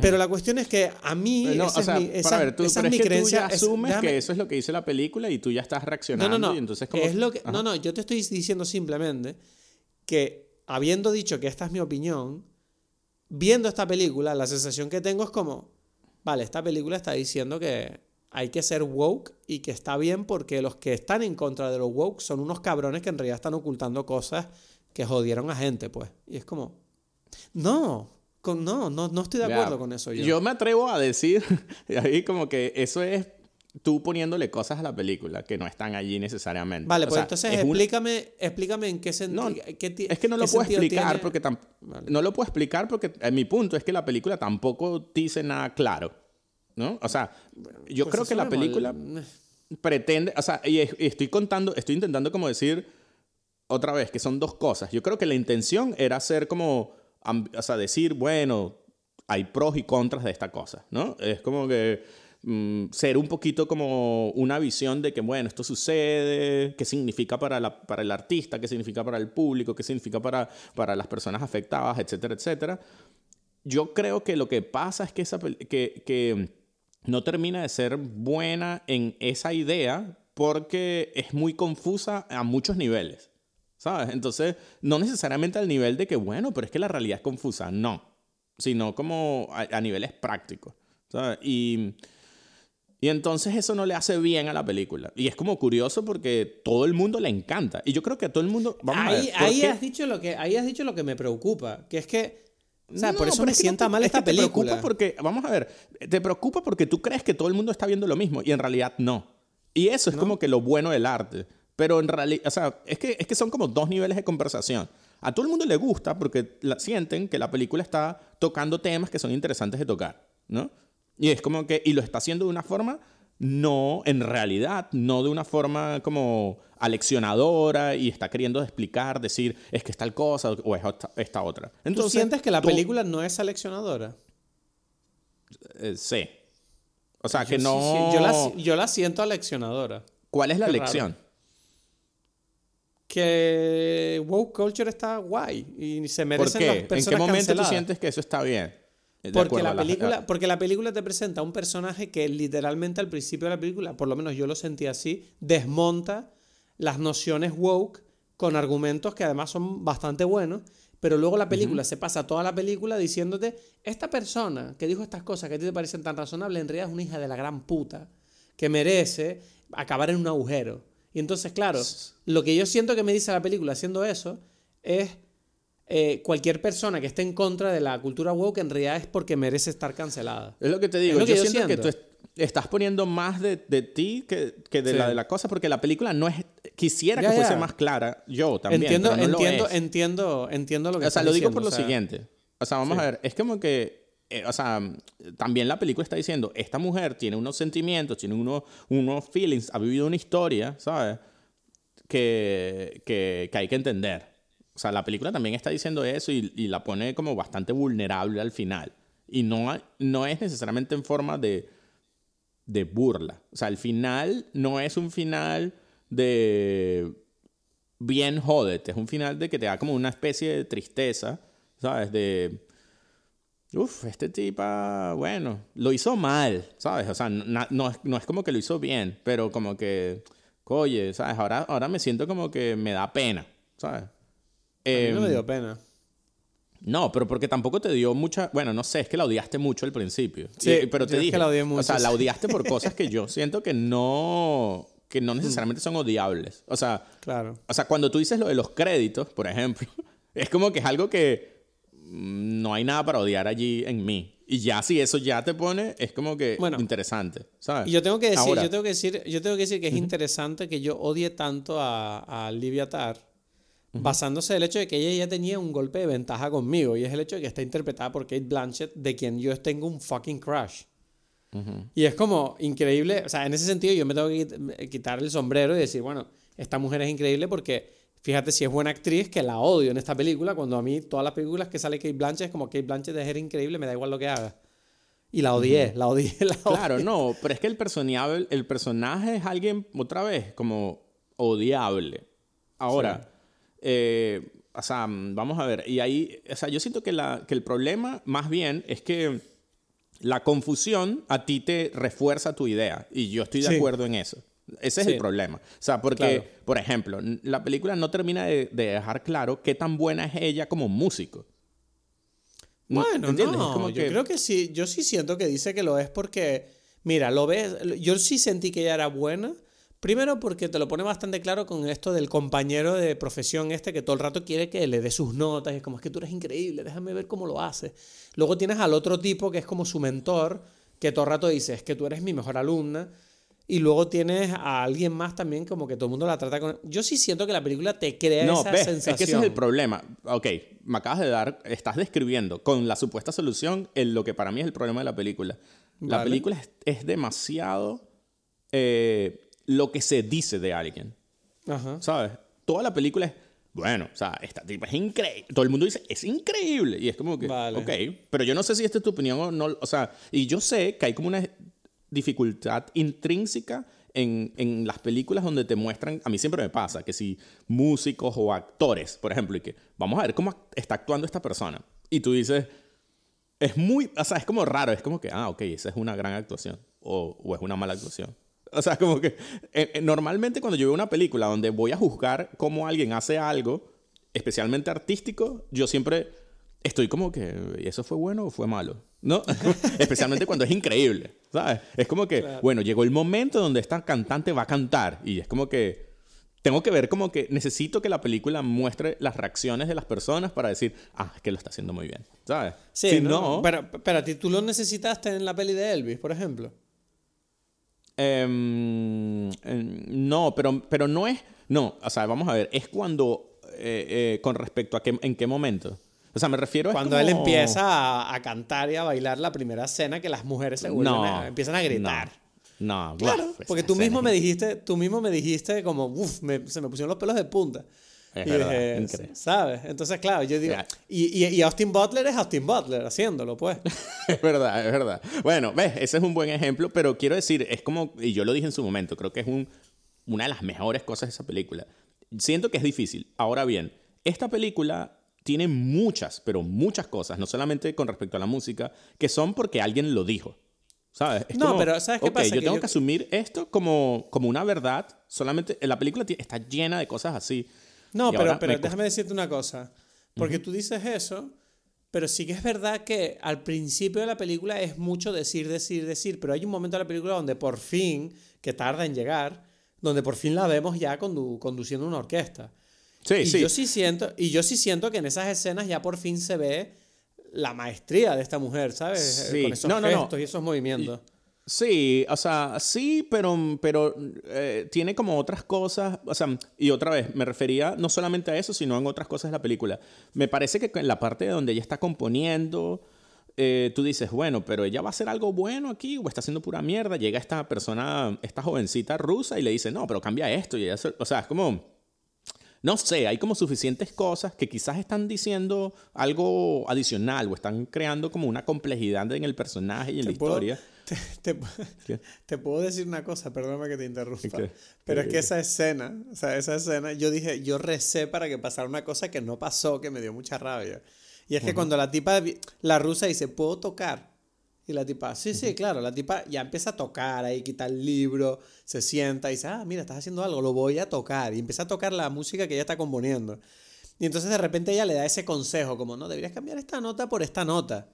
Pero la cuestión es que a mí. No, esa o sea, es mi, esa, ver, tú, es mi creencia. Tú asumes que eso es lo que dice la película y tú ya estás reaccionando. No, no, no. Y entonces es lo que, no, no, yo te estoy diciendo simplemente que, habiendo dicho que esta es mi opinión, viendo esta película, la sensación que tengo es como. Vale, esta película está diciendo que hay que ser woke y que está bien porque los que están en contra de los woke son unos cabrones que en realidad están ocultando cosas que jodieron a gente, pues. Y es como. No, no, no, no estoy de acuerdo con eso. Yo. yo me atrevo a decir, [laughs] ahí como que eso es tú poniéndole cosas a la película que no están allí necesariamente. Vale, pues entonces explícame, explícame en qué sentido. No, es que no lo puedo explicar porque no lo puedo explicar porque en mi punto es que la película tampoco dice nada claro, ¿no? O sea, yo pues creo que la película pretende, o sea, y estoy contando, estoy intentando como decir otra vez que son dos cosas. Yo creo que la intención era hacer como o sea, decir, bueno, hay pros y contras de esta cosa, ¿no? Es como que mm, ser un poquito como una visión de que, bueno, esto sucede, qué significa para, la, para el artista, qué significa para el público, qué significa para, para las personas afectadas, etcétera, etcétera. Yo creo que lo que pasa es que, esa, que, que no termina de ser buena en esa idea porque es muy confusa a muchos niveles. ¿Sabes? Entonces, no necesariamente al nivel de que, bueno, pero es que la realidad es confusa. No. Sino como a, niveles prácticos. ¿Sabes? Y, y entonces eso no le hace bien a la película. Y es como curioso porque todo el mundo le encanta. Y yo creo que a todo el mundo. Vamos ahí, a ver, ahí has dicho lo que ahí has dicho lo que me preocupa. Que es que. O sea, por eso me sienta mal esta película. Te preocupa porque, vamos a ver, te preocupa porque tú crees que todo el mundo está viendo lo mismo y en realidad no. Y eso es como que lo bueno del arte. Pero en realidad, o sea, es que, es que son como dos niveles de conversación. A todo el mundo le gusta porque sienten que la película está tocando temas que son interesantes de tocar, ¿no? Y es como que, y lo está haciendo de una forma, no, en realidad, no de una forma como aleccionadora y está queriendo explicar, decir, es que es tal cosa o es esta, otra. Entonces, ¿Tú sientes que la película no es aleccionadora? Eh, sí. O sea, que no... yo, la, yo, la, siento aleccionadora. ¿Cuál es la lección? que woke culture está guay y se merecen las personas ¿En qué momento tú sientes que eso está bien? Porque la, película, porque la película te presenta un personaje que literalmente al principio de la película, por lo menos yo lo sentí así, desmonta las nociones woke con argumentos que además son bastante buenos, pero luego la película se pasa toda la película diciéndote, esta persona que dijo estas cosas que a ti te parecen tan razonables, en realidad es una hija de la gran puta, que merece acabar en un agujero. Y entonces, claro, lo que yo siento que me dice la película haciendo eso es eh, cualquier persona que esté en contra de la cultura woke en realidad es porque merece estar cancelada. Es lo que te digo. yo, siento, que tú estás poniendo más de, ti que, de la de la cosa porque la película no es... Quisiera que fuese más clara yo también. Entiendo, pero no entiendo, lo es. entiendo, entiendo lo que O sea, lo digo por lo siguiente. O sea, vamos a ver. Es como que eh, o sea, también la película está diciendo, esta mujer tiene unos sentimientos, tiene unos, unos feelings, ha vivido una historia, ¿sabes? Que, que, que, hay que entender. Sea, la película también está diciendo eso y, y la pone como bastante vulnerable al final. Y no, no es necesariamente en forma de, de burla. O sea, el final no es un final de bien jódete, es un final de que te da como una especie de tristeza, ¿sabes? De Uf, este tipo, bueno, lo hizo mal, ¿sabes? O sea, no, no, es como que lo hizo bien, pero como que, oye, ¿sabes? Ahora, ahora me siento como que me da pena, ¿sabes? No me em, dio pena. No, pero porque tampoco te dio mucha. Bueno, no sé, es que la odiaste mucho al principio. Sí, pero te dije. Que la odié mucho, o sea, la odiaste por cosas que yo siento que no. que no necesariamente son odiables. O sea. Claro. O sea, cuando tú dices lo de los créditos, por ejemplo, [laughs] es como que es algo que no hay nada para odiar allí en mí. Y ya si eso ya te pone, es como que interesante, ¿sabes? Y yo tengo que decir, yo tengo que decir, yo tengo que decir que es interesante que yo odie tanto a, a Basándose en el hecho de que ella ya tenía un golpe de ventaja conmigo, y es el hecho de que está interpretada por Kate Blanchett, de quien yo tengo un fucking crush. Y es como increíble, o sea, en ese sentido yo me tengo que quitar el sombrero y decir, bueno, esta mujer es increíble porque Fíjate si es buena actriz, que la odio en esta película, cuando a mí todas las películas que sale Kate Blanchett es como Kate Blanchett es increíble, me da igual lo que haga. Y la odié, la odié, [laughs] la odié. Claro, no, pero es que el personaje, el personaje es alguien, otra vez, como odiable. Ahora, eh, o sea, vamos a ver, y ahí, o sea, yo siento que, la, que el problema más bien es que la confusión a ti te refuerza tu idea, y yo estoy de acuerdo en eso. Ese es el problema. O sea, porque, por ejemplo, la película no termina de, dejar claro qué tan buena es ella como músico. Bueno, no, yo creo que sí. Yo sí siento que dice que lo es porque, mira, lo ves. Yo sí sentí que ella era buena. Primero porque te lo pone bastante claro con esto del compañero de profesión este que todo el rato quiere que le dé sus notas y es como es que tú eres increíble, déjame ver cómo lo hace. Luego tienes al otro tipo que es como su mentor, que todo el rato dice es que tú eres mi mejor alumna. Y luego tienes a alguien más también como que todo el mundo la trata con... Yo sí siento que la película te crea esa sensación. Es que ese es el problema. Ok, me acabas de dar... Estás describiendo con la supuesta solución en lo que para mí es el problema de la película. La película es, demasiado eh, lo que se dice de alguien. Ajá. ¿Sabes? Toda la película es... Bueno, o sea, esta tipa es increíble. Todo el mundo dice, es increíble. Y es como que, vale. ok, pero yo no sé si esta es tu opinión o no. O sea, y yo sé que hay como una dificultad intrínseca en, en, las películas donde te muestran, a mí siempre me pasa, que si músicos o actores, por ejemplo, y que vamos a ver cómo está actuando esta persona. Y tú dices, es muy, o sea, es como raro, es como que, ah, ok, esa es una gran actuación. o, o es una mala actuación. [laughs] O sea, como que eh, eh, normalmente cuando yo veo una película donde voy a juzgar cómo alguien hace algo, especialmente artístico, yo siempre estoy como que, ¿y eso fue bueno o fue malo? ¿No? [laughs] especialmente cuando es increíble, ¿sabes? Es como que, bueno, llegó el momento donde esta cantante va a cantar y es como que tengo que ver como que necesito que la película muestre las reacciones de las personas para decir, ah, es que lo está haciendo muy bien, ¿sabes? Sí, si no, Pero, pero a ti tú lo necesitaste en la peli de Elvis, por ejemplo. Em, em, no, pero, pero no es. No, o sea, vamos a ver, es cuando. Eh, eh, con respecto a qué, en qué momento. O sea, me refiero a. Cuando él empieza a, cantar y a bailar la primera escena que las mujeres se vuelven empiezan a gritar. No, claro, porque tú mismo me dijiste, tú mismo me dijiste como, uff, se me pusieron los pelos de punta. Es verdad, ¿Sabes? Entonces, claro, yo digo. Y, y, Austin Butler es Austin Butler haciéndolo, pues. [laughs] es verdad, es verdad. Bueno, ves, ese es un buen ejemplo, pero quiero decir, es como. Y yo lo dije en su momento, creo que es un, una de las mejores cosas de esa película. Siento que es difícil. Ahora bien, esta película tiene muchas, pero muchas cosas, no solamente con respecto a la música, que son porque alguien lo dijo. ¿Sabes? no, pero ¿sabes qué pasa? Yo tengo que asumir esto como, como una verdad. Solamente la película está llena de cosas así. No, pero, pero déjame decirte una cosa. Porque tú dices eso, pero sí que es verdad que al principio de la película es mucho decir, decir, decir, pero hay un momento de la película donde por fin, que tarda en llegar, donde por fin la vemos ya conduciendo una orquesta. Sí, y sí. Yo sí siento, y yo sí siento que en esas escenas ya por fin se ve la maestría de esta mujer, ¿sabes? Sí. Con esos gestos y esos movimientos. Sí, o sea, sí, pero, pero eh, tiene como otras cosas, o sea, y otra vez, me refería no solamente a eso, sino en otras cosas de la película. Me parece que en la parte donde ella está componiendo, eh, tú dices, bueno, pero ella va a hacer algo bueno aquí o está haciendo pura mierda. Llega esta persona, esta jovencita rusa y le dice, no, pero cambia esto. Y ella, o sea, es como, no sé, hay como suficientes cosas que quizás están diciendo algo adicional o están creando como una complejidad en el personaje y en la historia [laughs] te, puedo decir una cosa, perdóname que te interrumpa. Pero es que esa escena, o sea, esa escena, yo dije, yo recé para que pasara una cosa que no pasó, que me dio mucha rabia. Y es que cuando la tipa, la rusa dice, ¿puedo tocar? Y la tipa, sí, sí, claro, la tipa ya empieza a tocar, ahí quita el libro, se sienta y dice, ah, mira, estás haciendo algo, lo voy a tocar. Y empieza a tocar la música que ella está componiendo. Y entonces de repente ella le da ese consejo, como, no, deberías cambiar esta nota por esta nota.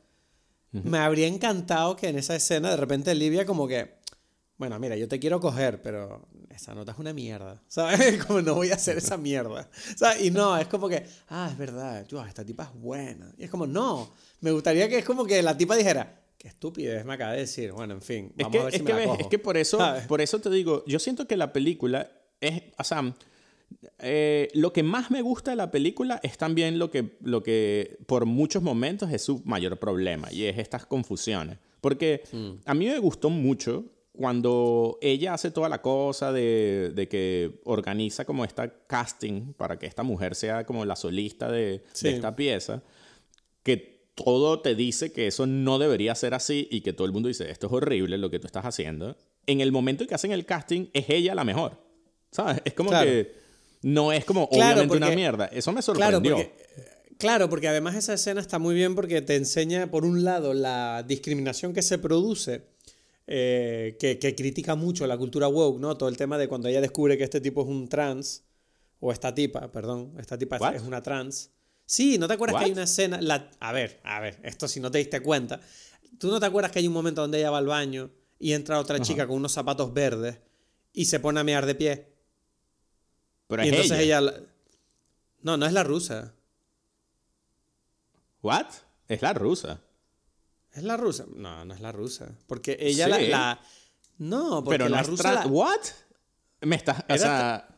Me habría encantado que en esa escena de repente Livia como que, bueno, mira, yo te quiero coger, pero esa nota es una mierda, [laughs] ¿sabes? Como no voy a hacer esa mierda. ¿sabes? Y no, es como que, ah, es verdad, esta tipa es buena. Y es como, no, me gustaría que es como que la tipa dijera, qué estupidez me acaba de decir. Bueno, en fin, vamos es que, a ver si es me que, Es que por eso, [laughs] por eso te digo, yo siento que la película es, o sea, eh, lo que más me gusta de la película es también lo que, lo que por muchos momentos es su mayor problema y es estas confusiones. Porque mm. a mí me gustó mucho cuando ella hace toda la cosa de, de, que organiza como esta casting para que esta mujer sea como la solista de, de esta pieza, que todo te dice que eso no debería ser así y que todo el mundo dice, esto es horrible lo que tú estás haciendo. En el momento en que hacen el casting, es ella la mejor. ¿Sabes? Es como que no es como obviamente una mierda. Eso me sorprendió. Claro porque, claro, porque además esa escena está muy bien porque te enseña, por un lado, la discriminación que se produce, eh, que, critica mucho la cultura woke, ¿no? Todo el tema de cuando ella descubre que este tipo es un trans, o esta tipa, perdón, esta tipa es una trans. Sí, ¿no te acuerdas que hay una escena? La, a ver, a ver, esto si no te diste cuenta. ¿Tú no te acuerdas que hay un momento donde ella va al baño y entra otra chica con unos zapatos verdes y se pone a mear de pie? Pero y entonces ella. No, no es la rusa. ¿What? Es la rusa. ¿Es la rusa? No, no es la rusa. Porque ella la, No, porque Pero la rusa. ¿What? Me está. O sea.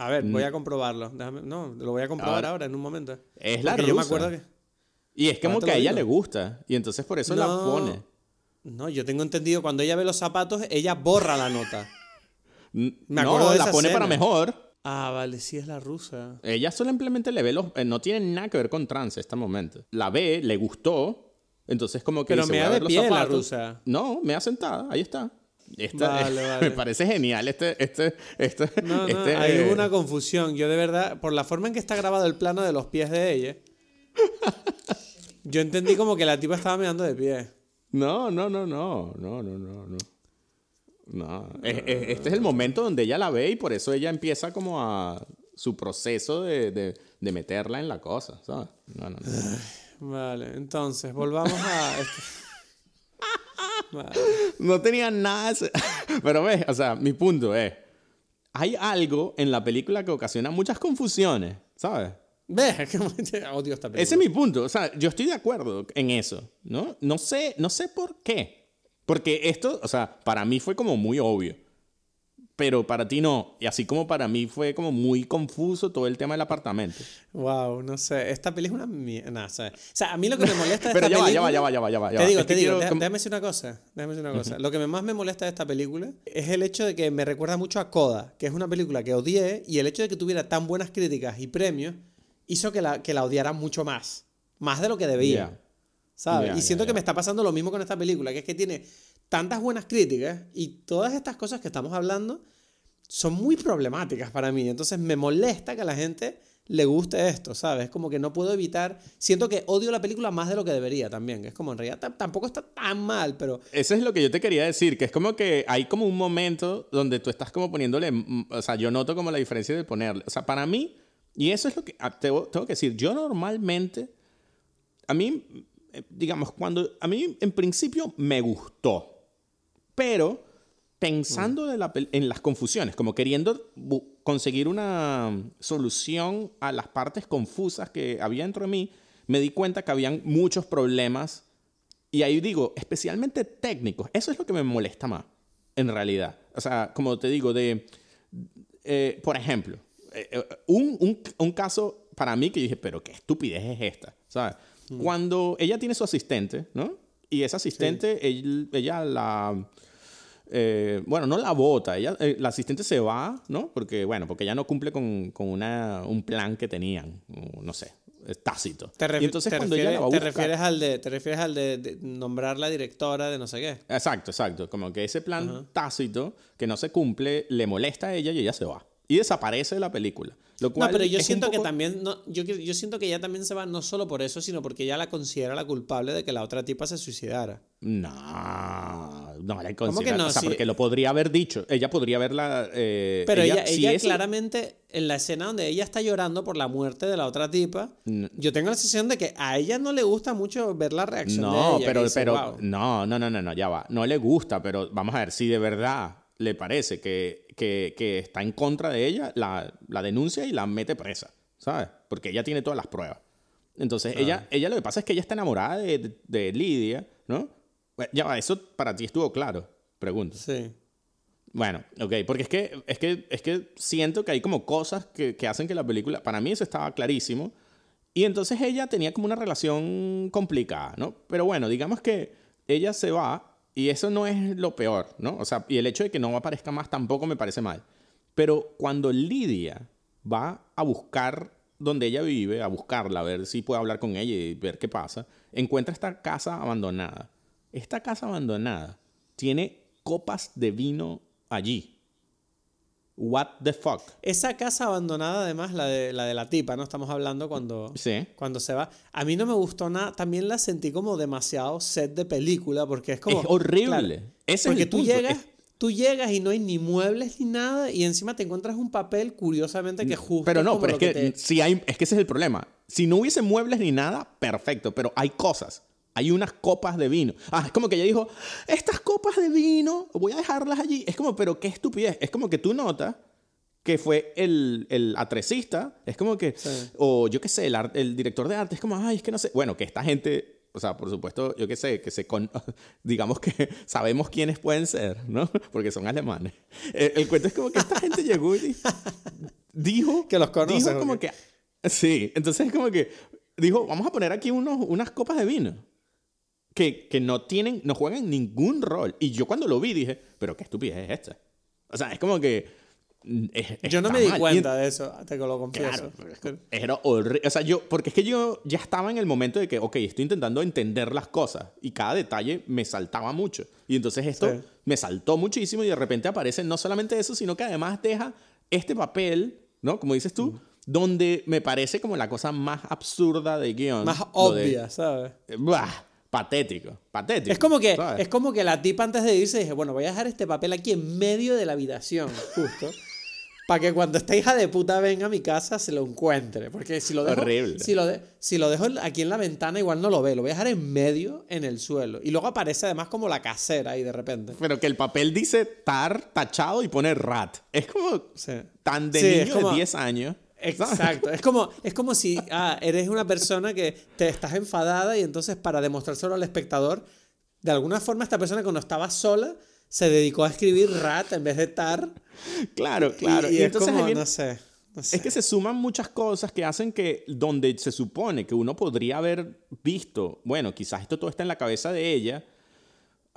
A ver, voy a comprobarlo. No, lo voy a comprobar ahora, en un momento. Es la rusa. Yo me acuerdo que. Y es como que a ella le gusta. Y entonces por eso la pone. No, yo tengo entendido, cuando ella ve los zapatos, ella borra la nota. Me no, la pone para mejor. Ah, vale, sí es la rusa. Ella simplemente le ve los... Eh, no tiene nada que ver con trans este momento. La ve, le gustó, entonces como que... Pero me da de pie la rusa. No, me ha sentada, ahí está. [laughs] me parece genial este, este, este, no, no, este, hay una confusión. Yo de verdad, por la forma en que está grabado el plano de los pies de ella, yo entendí como que la tipa estaba mirando de pie. No, no, no, no, no, no, no, no. No. este es el momento donde ella la ve y por eso ella empieza como a su proceso de, de, meterla en la cosa, ¿sabes? No, no, no. Vale, entonces, volvamos a... [laughs] No tenía nada... [laughs] Pero ves, o sea, mi punto es, hay algo en la película que ocasiona muchas confusiones, ¿sabes? ¿Ves? [laughs] Odio esta película. Ese es mi punto. O sea, yo estoy de acuerdo en eso, ¿no? No sé, no sé por qué. Porque esto, o sea, para mí fue como muy obvio. Pero para ti no. Y así como para mí fue como muy confuso todo el tema del apartamento. Wow, no sé. Esta película es una mierda. o sea, a mí lo que me molesta de Pero esta ya película... Va, ya va, ya va, ya va, Te digo, te digo. Déjame decir una cosa. Déjame decir una cosa. Lo que más me molesta de esta película es el hecho de que me recuerda mucho a Coda, que es una película que odié, y el hecho de que tuviera tan buenas críticas y premios hizo que la, que la odiara mucho más. Más de lo que debía. ¿Sabes? y siento que me está pasando lo mismo con esta película, que es que tiene tantas buenas críticas y todas estas cosas que estamos hablando son muy problemáticas para mí. Entonces me molesta que a la gente le guste esto, ¿sabes? Como que no puedo evitar. Siento que odio la película más de lo que debería también. Es como en realidad tampoco está tan mal, pero. Eso es lo que yo te quería decir, que es como que hay como un momento donde tú estás como poniéndole. Mm, o sea, yo noto como la diferencia de ponerle. O sea, para mí, y eso es lo que ah, tengo, tengo que decir, yo normalmente. A mí, digamos, cuando. A mí en principio me gustó. Pero pensando en las confusiones, como queriendo conseguir una solución a las partes confusas que había dentro de mí, me di cuenta que habían muchos problemas. Y ahí digo, especialmente técnicos. Eso es lo que me molesta más, en realidad. O sea, como te digo, de, eh, por ejemplo, eh, eh, un, un, caso para mí que dije, pero qué estupidez es esta, ¿sabes? Cuando ella tiene su asistente, ¿no? Y esa asistente, ella la eh, bueno, no la vota, ella, eh, la asistente se va, ¿no? Porque, bueno, porque ya no cumple con, con una, un plan que tenían, no sé, tácito. Te, entonces, cuando ella te refieres al de, te refieres al de, nombrar la directora de no sé qué. Exacto, exacto, como que ese plan tácito que no se cumple le molesta a ella y ella se va y desaparece de la película. Lo cual no, pero yo siento que también, no, yo, yo siento que ella también se va no solo por eso, sino porque ella la considera la culpable de que la otra tipa se suicidara. No, no la considera. O sea, porque lo podría haber dicho. Ella podría haberla. Eh, pero ella, ella, claramente, en la escena donde ella está llorando por la muerte de la otra tipa, yo tengo la sensación de que a ella no le gusta mucho ver la reacción no, de ella. Pero, pero, no, no, no, no, no, ya va. No le gusta, pero vamos a ver, si de verdad le parece que que, está en contra de ella, la, denuncia y la mete presa, ¿sabes? Porque ella tiene todas las pruebas. Entonces, ella, ella lo que pasa es que ella está enamorada de, Lidia, ¿no? Ya, eso para ti estuvo claro, pregunto. Sí. Bueno, ok, porque es que, es que, es que siento que hay como cosas que, que hacen que la película, para mí eso estaba clarísimo, y entonces ella tenía como una relación complicada, ¿no? Pero bueno, digamos que ella se va y eso no es lo peor, ¿no? O sea, y el hecho de que no aparezca más tampoco me parece mal. Pero cuando Lidia va a buscar donde ella vive, a buscarla, a ver si puede hablar con ella y ver qué pasa, encuentra esta casa abandonada. Esta casa abandonada tiene copas de vino allí. What the fuck. Esa casa abandonada, además, la de la, de la tipa, ¿no? Estamos hablando cuando, cuando se va. A mí no me gustó nada. También la sentí como demasiado set de película, porque es como. Es horrible. porque tú llegas. Tú llegas y no hay ni muebles ni nada y encima te encuentras un papel curiosamente que justo Pero no, pero es que, si hay es que ese es el problema. Si no hubiese muebles ni nada, perfecto, pero hay cosas. Hay unas copas de vino. Ah, es como que ella dijo, estas copas de vino, voy a dejarlas allí. Es como, pero qué estupidez. Es como que tú notas que fue el, el atrecista. Es como que, o yo qué sé, el, el, director de arte. Es como, ay, es que no sé. Bueno, que esta gente, o sea, por supuesto, yo qué sé, que se, con, [laughs] digamos que [laughs] sabemos quiénes pueden ser, ¿no? [laughs] Porque son alemanes. El, cuento es como que esta gente llegó y dijo, que los conoce. Dijo como que, sí, entonces es como que dijo, vamos a poner aquí unos, unas copas de vino que, que no tienen, no juegan ningún rol. Y yo cuando lo vi dije, pero qué estupidez es esta. O sea, es como que... Mm, yo no me di cuenta de eso, te lo confieso. Claro, era horrible. O sea, yo, porque es que yo ya estaba en el momento de que, ok, estoy intentando entender las cosas y cada detalle me saltaba mucho. Y entonces esto me saltó muchísimo y de repente aparece no solamente eso, sino que además deja este papel, ¿no? Como dices tú, mm. donde me parece como la cosa más absurda de guion. Más obvia, ¿sabes? Bah, patético, patético. Es como que, es como que la tipa antes de irse dije, bueno, voy a dejar este papel aquí en medio de la habitación, justo. [laughs] para que cuando esta hija de puta venga a mi casa se lo encuentre. Porque si lo dejo, Si lo, si lo dejo aquí en la ventana, igual no lo ve. Lo voy a dejar en medio, en el suelo. Y luego aparece además como la casera ahí de repente. Pero que el papel dice tar tachado y pone rat. Es como tan de niño de 10 años. Exacto. Es como, es como si ah, eres una persona que te estás enfadada y entonces para demostrárselo al espectador, de alguna forma esta persona cuando estaba sola se dedicó a escribir rat en vez de tar. Claro, claro. Y, es entonces como, no, sé, Es que se suman muchas cosas que hacen que donde se supone que uno podría haber visto, bueno, quizás esto todo está en la cabeza de ella,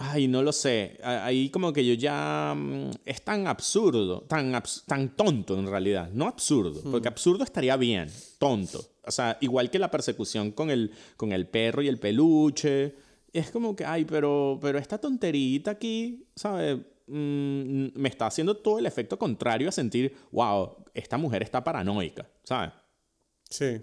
Ay, no lo sé. Ahí como que yo ya... Mm, es tan absurdo, tan, tan tonto en realidad. No absurdo, hmm. porque absurdo estaría bien, tonto. O sea, igual que la persecución con el, con el perro y el peluche. Es como que, ay, pero, pero esta tonterita aquí, ¿sabes? Mm, me está haciendo todo el efecto contrario a sentir, wow, esta mujer está paranoica, ¿sabes? Sí.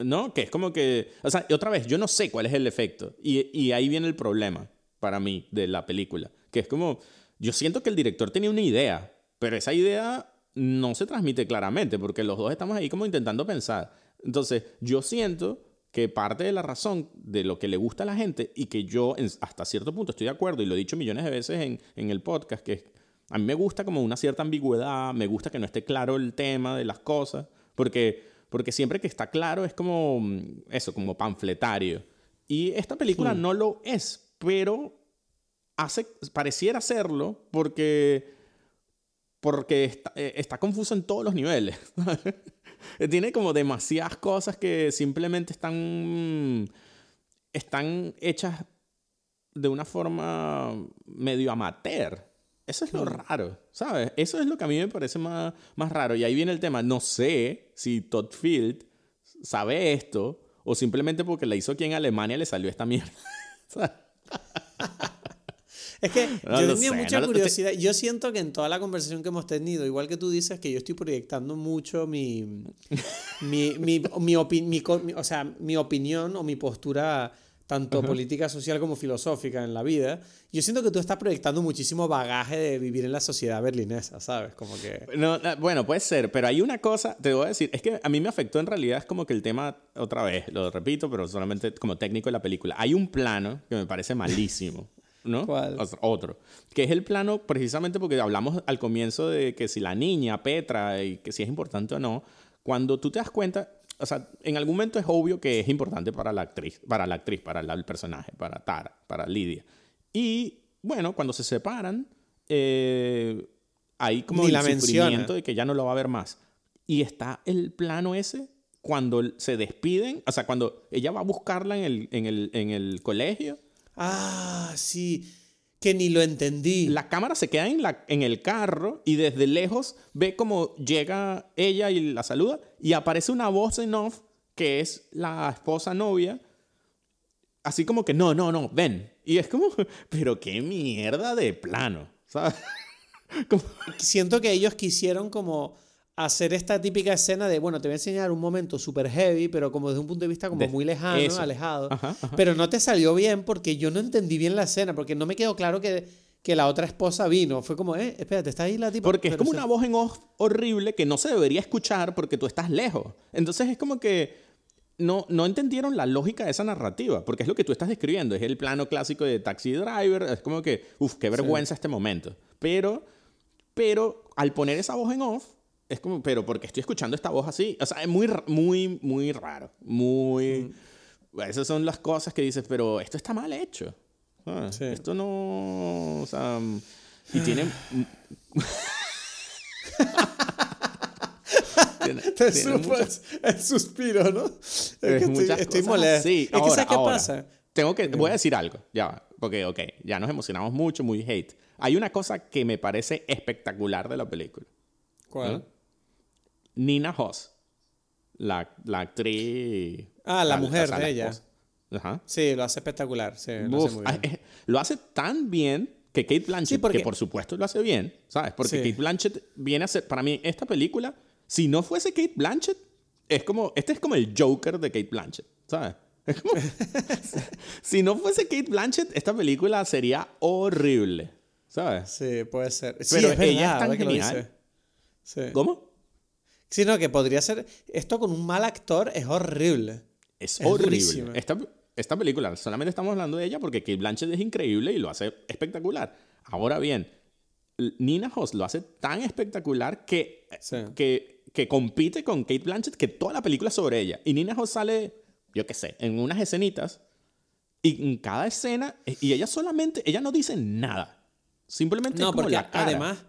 ¿No? Que es como que, o sea, otra vez, yo no sé cuál es el efecto. Y, y ahí viene el problema para mí de la película. Que es como, yo siento que el director tenía una idea, pero esa idea no se transmite claramente, porque los dos estamos ahí como intentando pensar. Entonces, yo siento que parte de la razón de lo que le gusta a la gente y que yo hasta cierto punto estoy de acuerdo y lo he dicho millones de veces en, en el podcast, que a mí me gusta como una cierta ambigüedad, me gusta que no esté claro el tema de las cosas, porque, porque siempre que está claro es como eso, como panfletario. Y esta película no lo es, pero hace, pareciera hacerlo porque, porque está, eh, está confuso en todos los niveles. [laughs] Tiene como demasiadas cosas que simplemente están, están hechas de una forma medio amateur. Eso es lo raro, ¿sabes? Eso es lo que a mí me parece más, más raro. Y ahí viene el tema. No sé si Todd Field sabe esto o simplemente porque la hizo aquí en Alemania le salió esta mierda. [laughs] [laughs] Es que yo tenía mucha curiosidad. Yo siento que en toda la conversación que hemos tenido, igual que tú dices que yo estoy proyectando mucho mi, mi, mi, mi, o sea, mi opinión o mi postura tanto política social como filosófica en la vida, yo siento que tú estás proyectando muchísimo bagaje de vivir en la sociedad berlinesa, ¿sabes? Como que... No, bueno, puede ser, pero hay una cosa, te voy a decir, es que a mí me afectó en realidad, es como que el tema, otra vez, lo repito, pero solamente como técnico de la película, hay un plano que me parece malísimo. ¿no? [laughs] ¿Cuál? Otro. Que es el plano precisamente porque hablamos al comienzo de que si la niña, Petra, y que si es importante o no, cuando tú te das cuenta, o sea, en algún momento es obvio que es importante para la actriz, para la actriz, para el personaje, para Tara, para Lidia. Y bueno, cuando se separan, eh, hay como el sufrimiento de que ya no lo va a ver más. Y está el plano ese cuando se despiden, o sea, cuando ella va a buscarla en el, en el, en el colegio. Ah, sí que ni lo entendí. La cámara se queda en, la, en el carro y desde lejos ve como llega ella y la saluda y aparece una voz en off que es la esposa novia. Así como que, no, no, no, ven. Y es como, [laughs] pero qué mierda de plano, ¿sabes? [laughs] Siento que ellos quisieron como hacer esta típica escena de, bueno, te voy a enseñar un momento súper heavy, pero como desde un punto de vista como muy lejano, alejado. Pero no te salió bien porque yo no entendí bien la escena, porque no me quedó claro que, que la otra esposa vino. Fue como, eh, espérate, está ahí la tipa. Porque es como una voz en off horrible que no se debería escuchar porque tú estás lejos. Entonces es como que no, no entendieron la lógica de esa narrativa, porque es lo que tú estás describiendo, es el plano clásico de Taxi Driver, es como que, uff, qué vergüenza este momento. Pero, pero al poner esa voz en off, es como, pero porque estoy escuchando esta voz así. O sea, es muy, muy, muy raro. Muy. Mm. Esas son las cosas que dices, pero esto está mal hecho. Ah, esto no. O sea. Y tiene. [laughs] Te supas el suspiro, ¿no? Es que estoy, estoy molesto. Sí, es que qué pasa? Tengo que, voy a decir algo, ya, porque, ok, ya nos emocionamos mucho, muy hate. Hay una cosa que me parece espectacular de la película. ¿Cuál? Nina Hoss, la, la actriz. Ah, la, mujer de ella. Ajá. Sí, lo hace espectacular. Sí, lo, hace muy bien. Eh, lo hace tan bien que Kate Blanchett, que por supuesto lo hace bien, ¿sabes? Porque Kate Blanchett viene a ser, para mí, esta película, si no fuese Kate Blanchett, es como, este es como el Joker de Kate Blanchett, ¿sabes? [laughs] si no fuese Kate Blanchett, esta película sería horrible. ¿Sabes? Sí, puede ser. Pero ella es tan genial. ¿Cómo? Sí, no, que podría ser. Esto con un mal actor es horrible. Es, horrible. Esta, esta, película, solamente estamos hablando de ella porque Kate Blanchett es increíble y lo hace espectacular. Ahora bien, Nina Hoss lo hace tan espectacular que, que, que compite con Kate Blanchett que toda la película es sobre ella. Y Nina Hoss sale, yo qué sé, en unas escenitas. Y en cada escena, y ella solamente, ella no dice nada. Simplemente no, es como porque la cara. además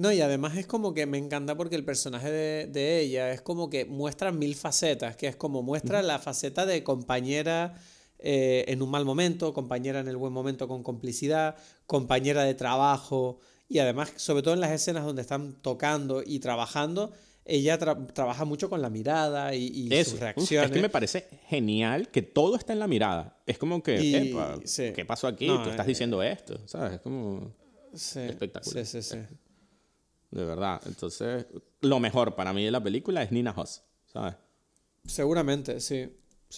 no, y además es como que me encanta porque el personaje de, ella es como que muestra mil facetas, que es como muestra la faceta de compañera eh, en un mal momento, compañera en el buen momento con complicidad, compañera de trabajo, y además, sobre todo en las escenas donde están tocando y trabajando, ella trabaja mucho con la mirada y, sus reacciones. es que me parece genial que todo está en la mirada. Es como que, ¿qué pasó aquí? Tú estás eh, diciendo esto, ¿sabes? Es como espectacular. Sí, sí, sí. De verdad. Entonces, lo mejor para mí de la película es Nina Hoss, ¿sabes? Seguramente, sí.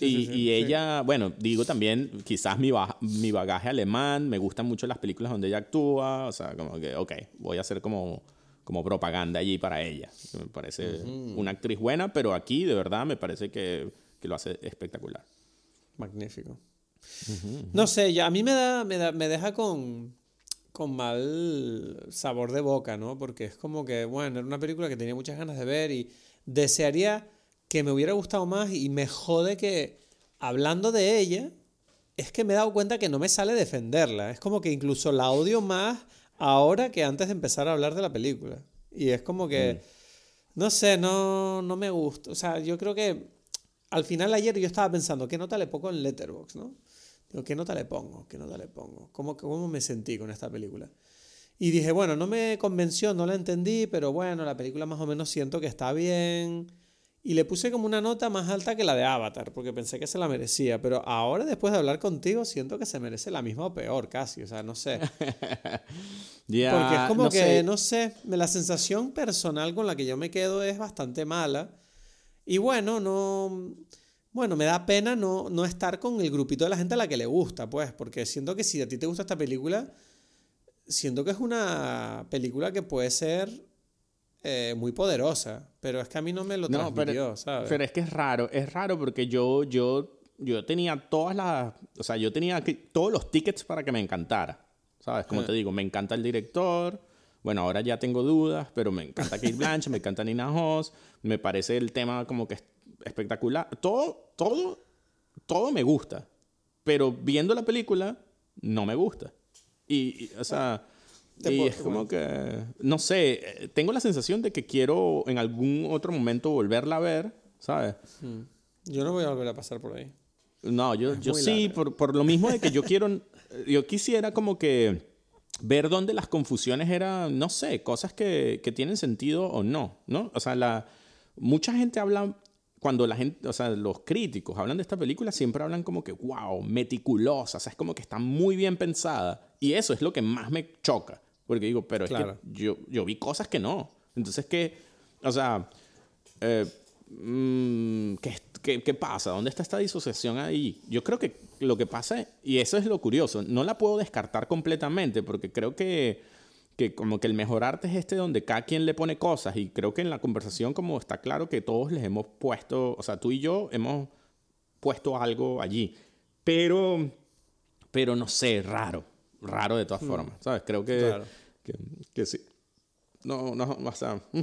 y, ella, bueno, digo también, quizás mi, mi bagaje alemán, me gustan mucho las películas donde ella actúa, o sea, como que, ok, voy a hacer como, como propaganda allí para ella. Me parece una actriz buena, pero aquí de verdad me parece que, que lo hace espectacular. Magnífico. No sé, ya a mí me, da, me, da, me deja con, con mal sabor de boca, ¿no? Porque es como que, bueno, era una película que tenía muchas ganas de ver y desearía que me hubiera gustado más y me jode que hablando de ella, es que me he dado cuenta que no me sale defenderla. Es como que incluso la odio más ahora que antes de empezar a hablar de la película. Y es como que, mm. no sé, no, no me gusta. O sea, yo creo que al final ayer yo estaba pensando, ¿qué nota le pongo en Letterboxd, no? ¿Qué nota le pongo? ¿Qué nota le pongo? ¿Cómo, ¿Cómo me sentí con esta película? Y dije, bueno, no me convenció, no la entendí, pero bueno, la película más o menos siento que está bien. Y le puse como una nota más alta que la de Avatar, porque pensé que se la merecía. Pero ahora, después de hablar contigo, siento que se merece la misma o peor, casi. O sea, no sé. [laughs] porque es como que, no sé, la sensación personal con la que yo me quedo es bastante mala. Y bueno, no bueno, me da pena no, no estar con el grupito de la gente a la que le gusta, pues, porque siento que si a ti te gusta esta película, siento que es una película que puede ser eh, muy poderosa, pero es que a mí no me lo no, pero, ¿sabes? Pero es que es raro, es raro porque yo, yo, yo tenía todas las, o sea, yo tenía todos los tickets para que me encantara, ¿sabes? Como te digo, me encanta el director, bueno, ahora ya tengo dudas, pero me encanta Kate [laughs] Blanchett, me encanta Nina Hoss, me parece el tema como que espectacular. Todo, todo, todo me gusta. Pero viendo la película, no me gusta. Y, o sea, es como que, no sé, tengo la sensación de que quiero en algún otro momento volverla a ver, ¿sabes? Hmm. Yo no voy a volver a pasar por ahí. No, yo, yo sí, por, por, lo mismo de que yo quiero, yo quisiera como que ver dónde las confusiones eran, no sé, cosas que, que tienen sentido o no, ¿no? O sea, la, mucha gente habla cuando la gente, o sea, los críticos hablan de esta película, siempre hablan como que, wow, meticulosa, o sea, es como que está muy bien pensada. Y eso es lo que más me choca. Porque digo, pero es que yo, yo vi cosas que no. Entonces, ¿qué, o sea, eh, mm, ¿qué, qué, pasa? ¿Dónde está esta disociación ahí? Yo creo que lo que pasa, y eso es lo curioso, no la puedo descartar completamente porque creo que que como que el mejor arte es este donde cada quien le pone cosas y creo que en la conversación como está claro que todos les hemos puesto, o sea, tú y yo hemos puesto algo allí, pero, pero no sé, raro, raro de todas mm. formas, ¿sabes? Creo que, que, sí. No, no, o sea, mm,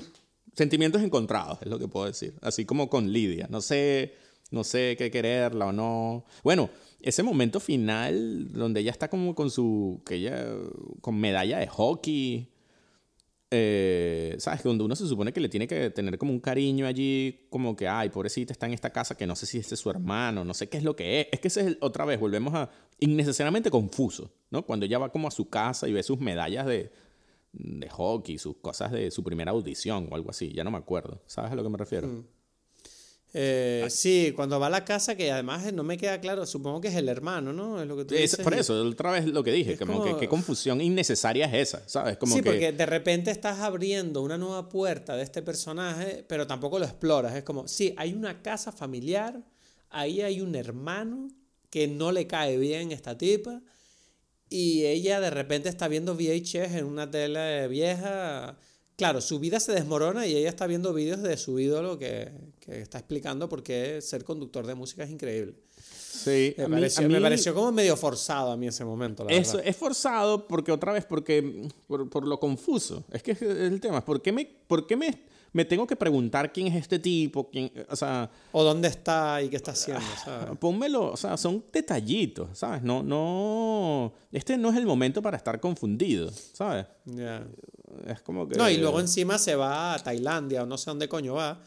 sentimientos encontrados es lo que puedo decir, así como con Lidia, no sé, no sé qué quererla o no. Bueno, ese momento final donde ella está como con su, que ella, con medalla de hockey, eh, ¿sabes? Donde uno se supone que le tiene que tener como un cariño allí, como que, ay, pobrecita está en esta casa que no sé si este es su hermano, no sé qué es lo que es. Es que ese es, otra vez, volvemos a, innecesariamente confuso, ¿no? Cuando ella va como a su casa y ve sus medallas de, de hockey, sus cosas de su primera audición o algo así, ya no me acuerdo, ¿sabes a lo que me refiero? Mm. Eh, sí, cuando va a la casa, que además no me queda claro, supongo que es el hermano, ¿no? Es lo que tú dices. por eso, otra vez lo que dije, como, que qué confusión innecesaria es esa, ¿sabes? Como sí, porque de repente estás abriendo una nueva puerta de este personaje, pero tampoco lo exploras. Es como, sí, hay una casa familiar, ahí hay un hermano, que no le cae bien esta tipa. Y ella de repente está viendo VHS en una tele vieja. Claro, su vida se desmorona y ella está viendo vídeos de su ídolo que, que está explicando por qué ser conductor de música es increíble. Sí, Me, a mí- pareció, a me mí- pareció como medio forzado a mí ese momento, la Eso verdad. es forzado porque otra vez, porque por, por lo confuso. Es que es el tema. ¿Por qué me, por qué me, me tengo que preguntar quién es este tipo? ¿Quién, o sea, O dónde está y qué está haciendo, Ah, ¿sabes? pónmelo, o sea, son detallitos, ¿sabes? No, no, este no es el momento para estar confundido, ¿sabes? Ya. Es como que... No, y luego encima se va a Tailandia o no sé dónde coño va.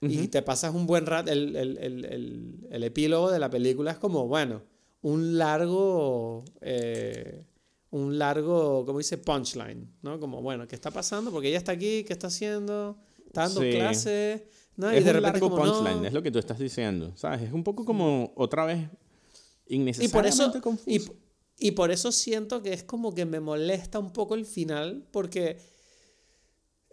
Y te pasas un buen rato. El, el, el, el, epílogo de la película es como, bueno, un largo. eh, un largo, ¿cómo dice? Punchline, ¿no? Como, bueno, ¿qué está pasando? Porque ella está aquí, ¿qué está haciendo? Está dando Sí. clases. ¿no? es y de un repente largo como, no. punchline, es lo que tú estás diciendo, ¿sabes? Es un poco como otra vez Y por innecesariamente eso. confuso. Y, y por eso siento que es como que me molesta un poco el final. Porque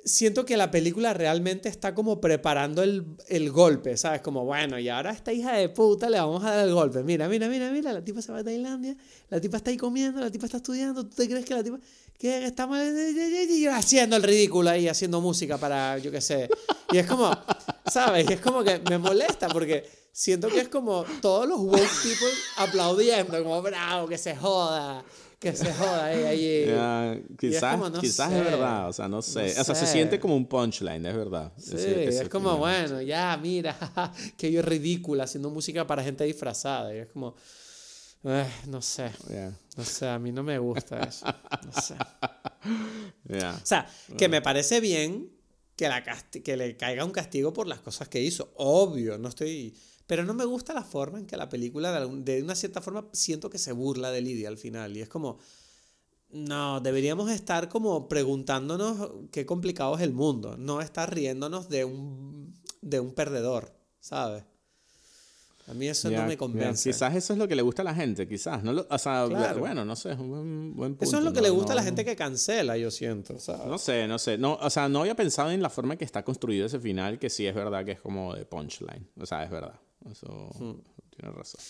siento que la película realmente está como preparando el, el golpe, ¿sabes? Como, bueno, y ahora a esta hija de puta le vamos a dar el golpe. Mira, mira, mira, mira, la tipa se va a Tailandia, la tipa está ahí comiendo, la tipa está estudiando, ¿tú te crees que la tipa... que está haciendo el ridículo ahí, haciendo música para, yo qué sé. Y es como, ¿sabes? Y es como que me molesta porque siento que es como todos los woke people aplaudiendo, como, bravo, que se joda, que se joda ahí, ahí. [laughs] Ya, quizás como, no quizás sé. es verdad, o sea, no sé. No o sea, se siente como un punchline, es verdad. Sí, es como, bueno, ya, mira, [laughs] que yo es ridícula haciendo música para gente disfrazada. Y es como, eh, no sé, Ya, no sé, a mí no me gusta eso. No sé. [laughs] ya. O sea, que me parece bien que, la que le caiga un castigo por las cosas que hizo. Obvio, no estoy... Pero no me gusta la forma en que la película, de, algún- de una cierta forma, siento que se burla de Lidia al final. Y es como... No, deberíamos estar como preguntándonos qué complicado es el mundo, no estar riéndonos de un, de un perdedor, ¿sabes? A mí eso Ya, no me convence. Quizás eso es lo que le gusta a la gente, quizás. No lo- o sea, Claro. bueno, no sé, es un buen, buen punto. Eso es lo que no- le gusta a la no- gente que cancela, yo siento, ¿sabes? No sé, no sé. No, o sea, no había pensado en la forma en que está construido ese final, que sí es verdad que es como de punchline. O sea, es verdad. Eso Hmm. tienes razón.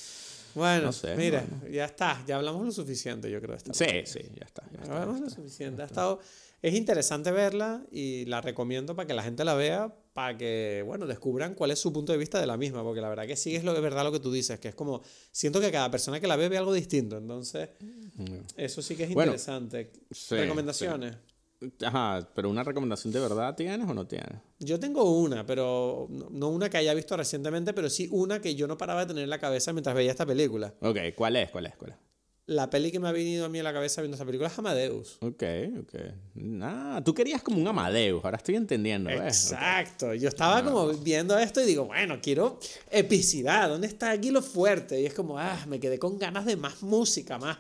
Bueno, No sé, mira, ya está, ya hablamos lo suficiente, yo creo. esta Sí, sí, ya está. Ya está, Hablamos ya lo está. suficiente. Ha estado, es interesante verla y la recomiendo para que la gente la vea, para que, bueno, descubran cuál es su punto de vista de la misma, porque la verdad que sí es lo de verdad lo que tú dices, que es como, siento que cada persona que la ve ve algo distinto, entonces eso sí que es Bueno, interesante. sí, Recomendaciones. Ajá, pero una recomendación de verdad tienes o no tienes? Yo tengo una, pero no una que haya visto recientemente, pero sí una que yo no paraba de tener en la cabeza mientras veía esta película. Ok, ¿cuál es? ¿Cuál es? ¿Cuál es? La peli que me ha venido a mí a la cabeza viendo esta película es Amadeus. Ok, ok. Ah, tú querías como un Amadeus, ahora estoy entendiendo. Exacto. Yo estaba como viendo esto y digo, bueno, quiero epicidad. ¿Dónde está aquí lo fuerte? Y es como, ah, me quedé con ganas de más música, más,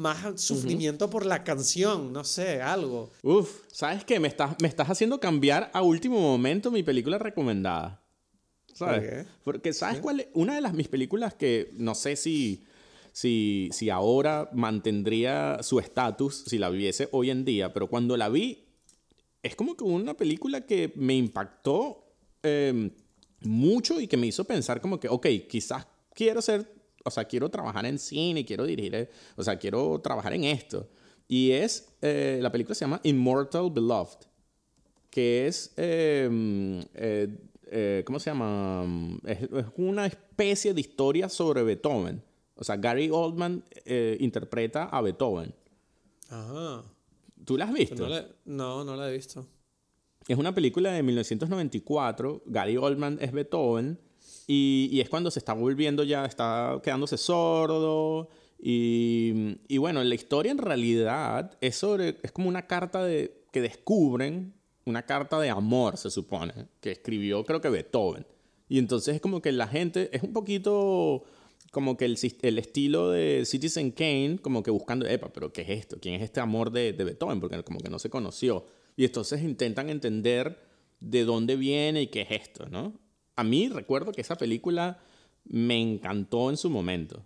más sufrimiento por la canción, no sé, algo. Uf, ¿sabes qué? Me estás, me estás haciendo cambiar a último momento mi película recomendada. ¿Sabes? ¿Por qué? Porque ¿sabes cuál es? Una de las mis películas que no sé si, si, si ahora mantendría su estatus si la viese hoy en día, pero cuando la vi es como que una película que me impactó eh, mucho y que me hizo pensar como que, ok, quizás quiero ser, o sea, quiero trabajar en cine, quiero dirigir, eh, o sea, quiero trabajar en esto. Y es, eh, la película se llama Immortal Beloved, que es, eh, eh, ¿cómo se llama? Es, es una especie de historia sobre Beethoven. O sea, Gary Oldman interpreta a Beethoven. Ajá. ¿Tú la has visto? No, la- no, no la he visto. Es una película de 1994. Gary Oldman es Beethoven. Y, es cuando se está volviendo ya, está quedándose sordo. Y, y bueno, la historia en realidad es. Es como una carta de, que descubren. Una carta de amor, se supone. Que escribió, creo que Beethoven. Y entonces es como que la gente. Es un poquito. Como que el estilo de Citizen Kane, como que buscando, epa, pero ¿qué es esto? ¿Quién es este amor de, de Beethoven? Porque como que no se conoció. Y entonces intentan entender de dónde viene y qué es esto, ¿no? A mí recuerdo que esa película me encantó en su momento,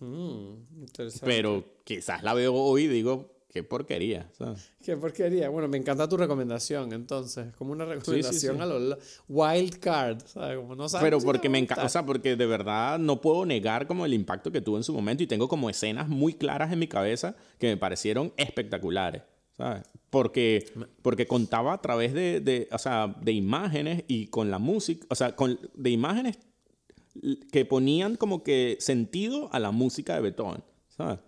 Mm, interesante. pero quizás la veo hoy y digo, qué porquería. ¿sabes? Qué porquería. Bueno, me encanta tu recomendación, entonces. Como una recomendación a los wild card, ¿sabes? Como no sabes Pero porque me encanta, o sea, porque de verdad no puedo negar como el impacto que tuvo en su momento y tengo como escenas muy claras en mi cabeza que me parecieron espectaculares. ¿Sabes? Porque, porque contaba a través de, de, o sea, de imágenes y con la música, o sea, con, de imágenes que ponían como que sentido a la música de Beethoven, ¿sabes?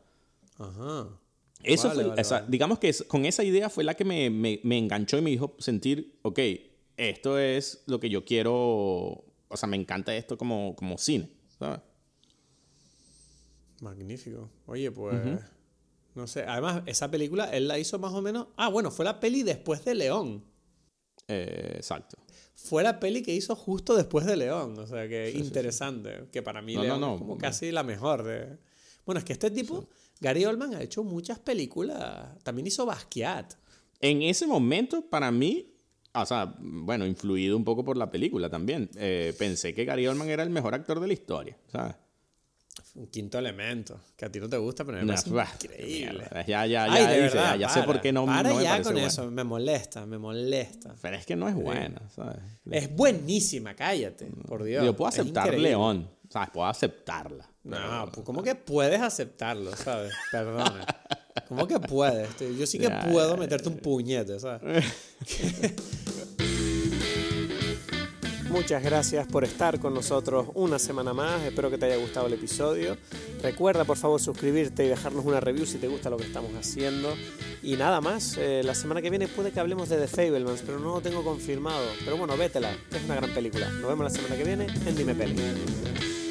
Ajá. Eso fue, digamos que con esa idea fue la que me, me, me, enganchó y me dijo sentir, ok, esto es lo que yo quiero, o sea, me encanta esto como, como cine, ¿sabes? Magnífico. Oye, pues... No sé, además, esa película él la hizo más o menos. Ah, bueno, fue la peli después de León. Eh, exacto. Fue la peli que hizo justo después de León. O sea, que interesante. Que para mí León es como casi la mejor de. Bueno, es que este tipo, Gary Oldman, ha hecho muchas películas. También hizo Basquiat. En ese momento, para mí, o sea, bueno, influido un poco por la película también. Eh, pensé que Gary Oldman era el mejor actor de la historia, ¿sabes? Un quinto elemento, que a ti no te gusta, pero me parece increíble. Ya, ya, ya, ya, sé por qué no, para no me ya con eso, me molesta, me molesta. Pero es que no es buena, ¿sabes? Es buenísima, cállate, por Dios. Yo puedo aceptar León, ¿sabes? Puedo aceptarla. No, pues ¿cómo que puedes aceptarlo, sabes? Perdona. ¿Cómo que puedes? Yo sí que puedo meterte un puñete, ¿sabes? [laughs] Muchas gracias por estar con nosotros una semana más. Espero que te haya gustado el episodio. Recuerda por favor suscribirte y dejarnos una review si te gusta lo que estamos haciendo. Y nada más, eh, la semana que viene puede que hablemos de The Fablemans, pero no lo tengo confirmado. Pero bueno, vétela, es una gran película. Nos vemos la semana que viene en Dime Peli.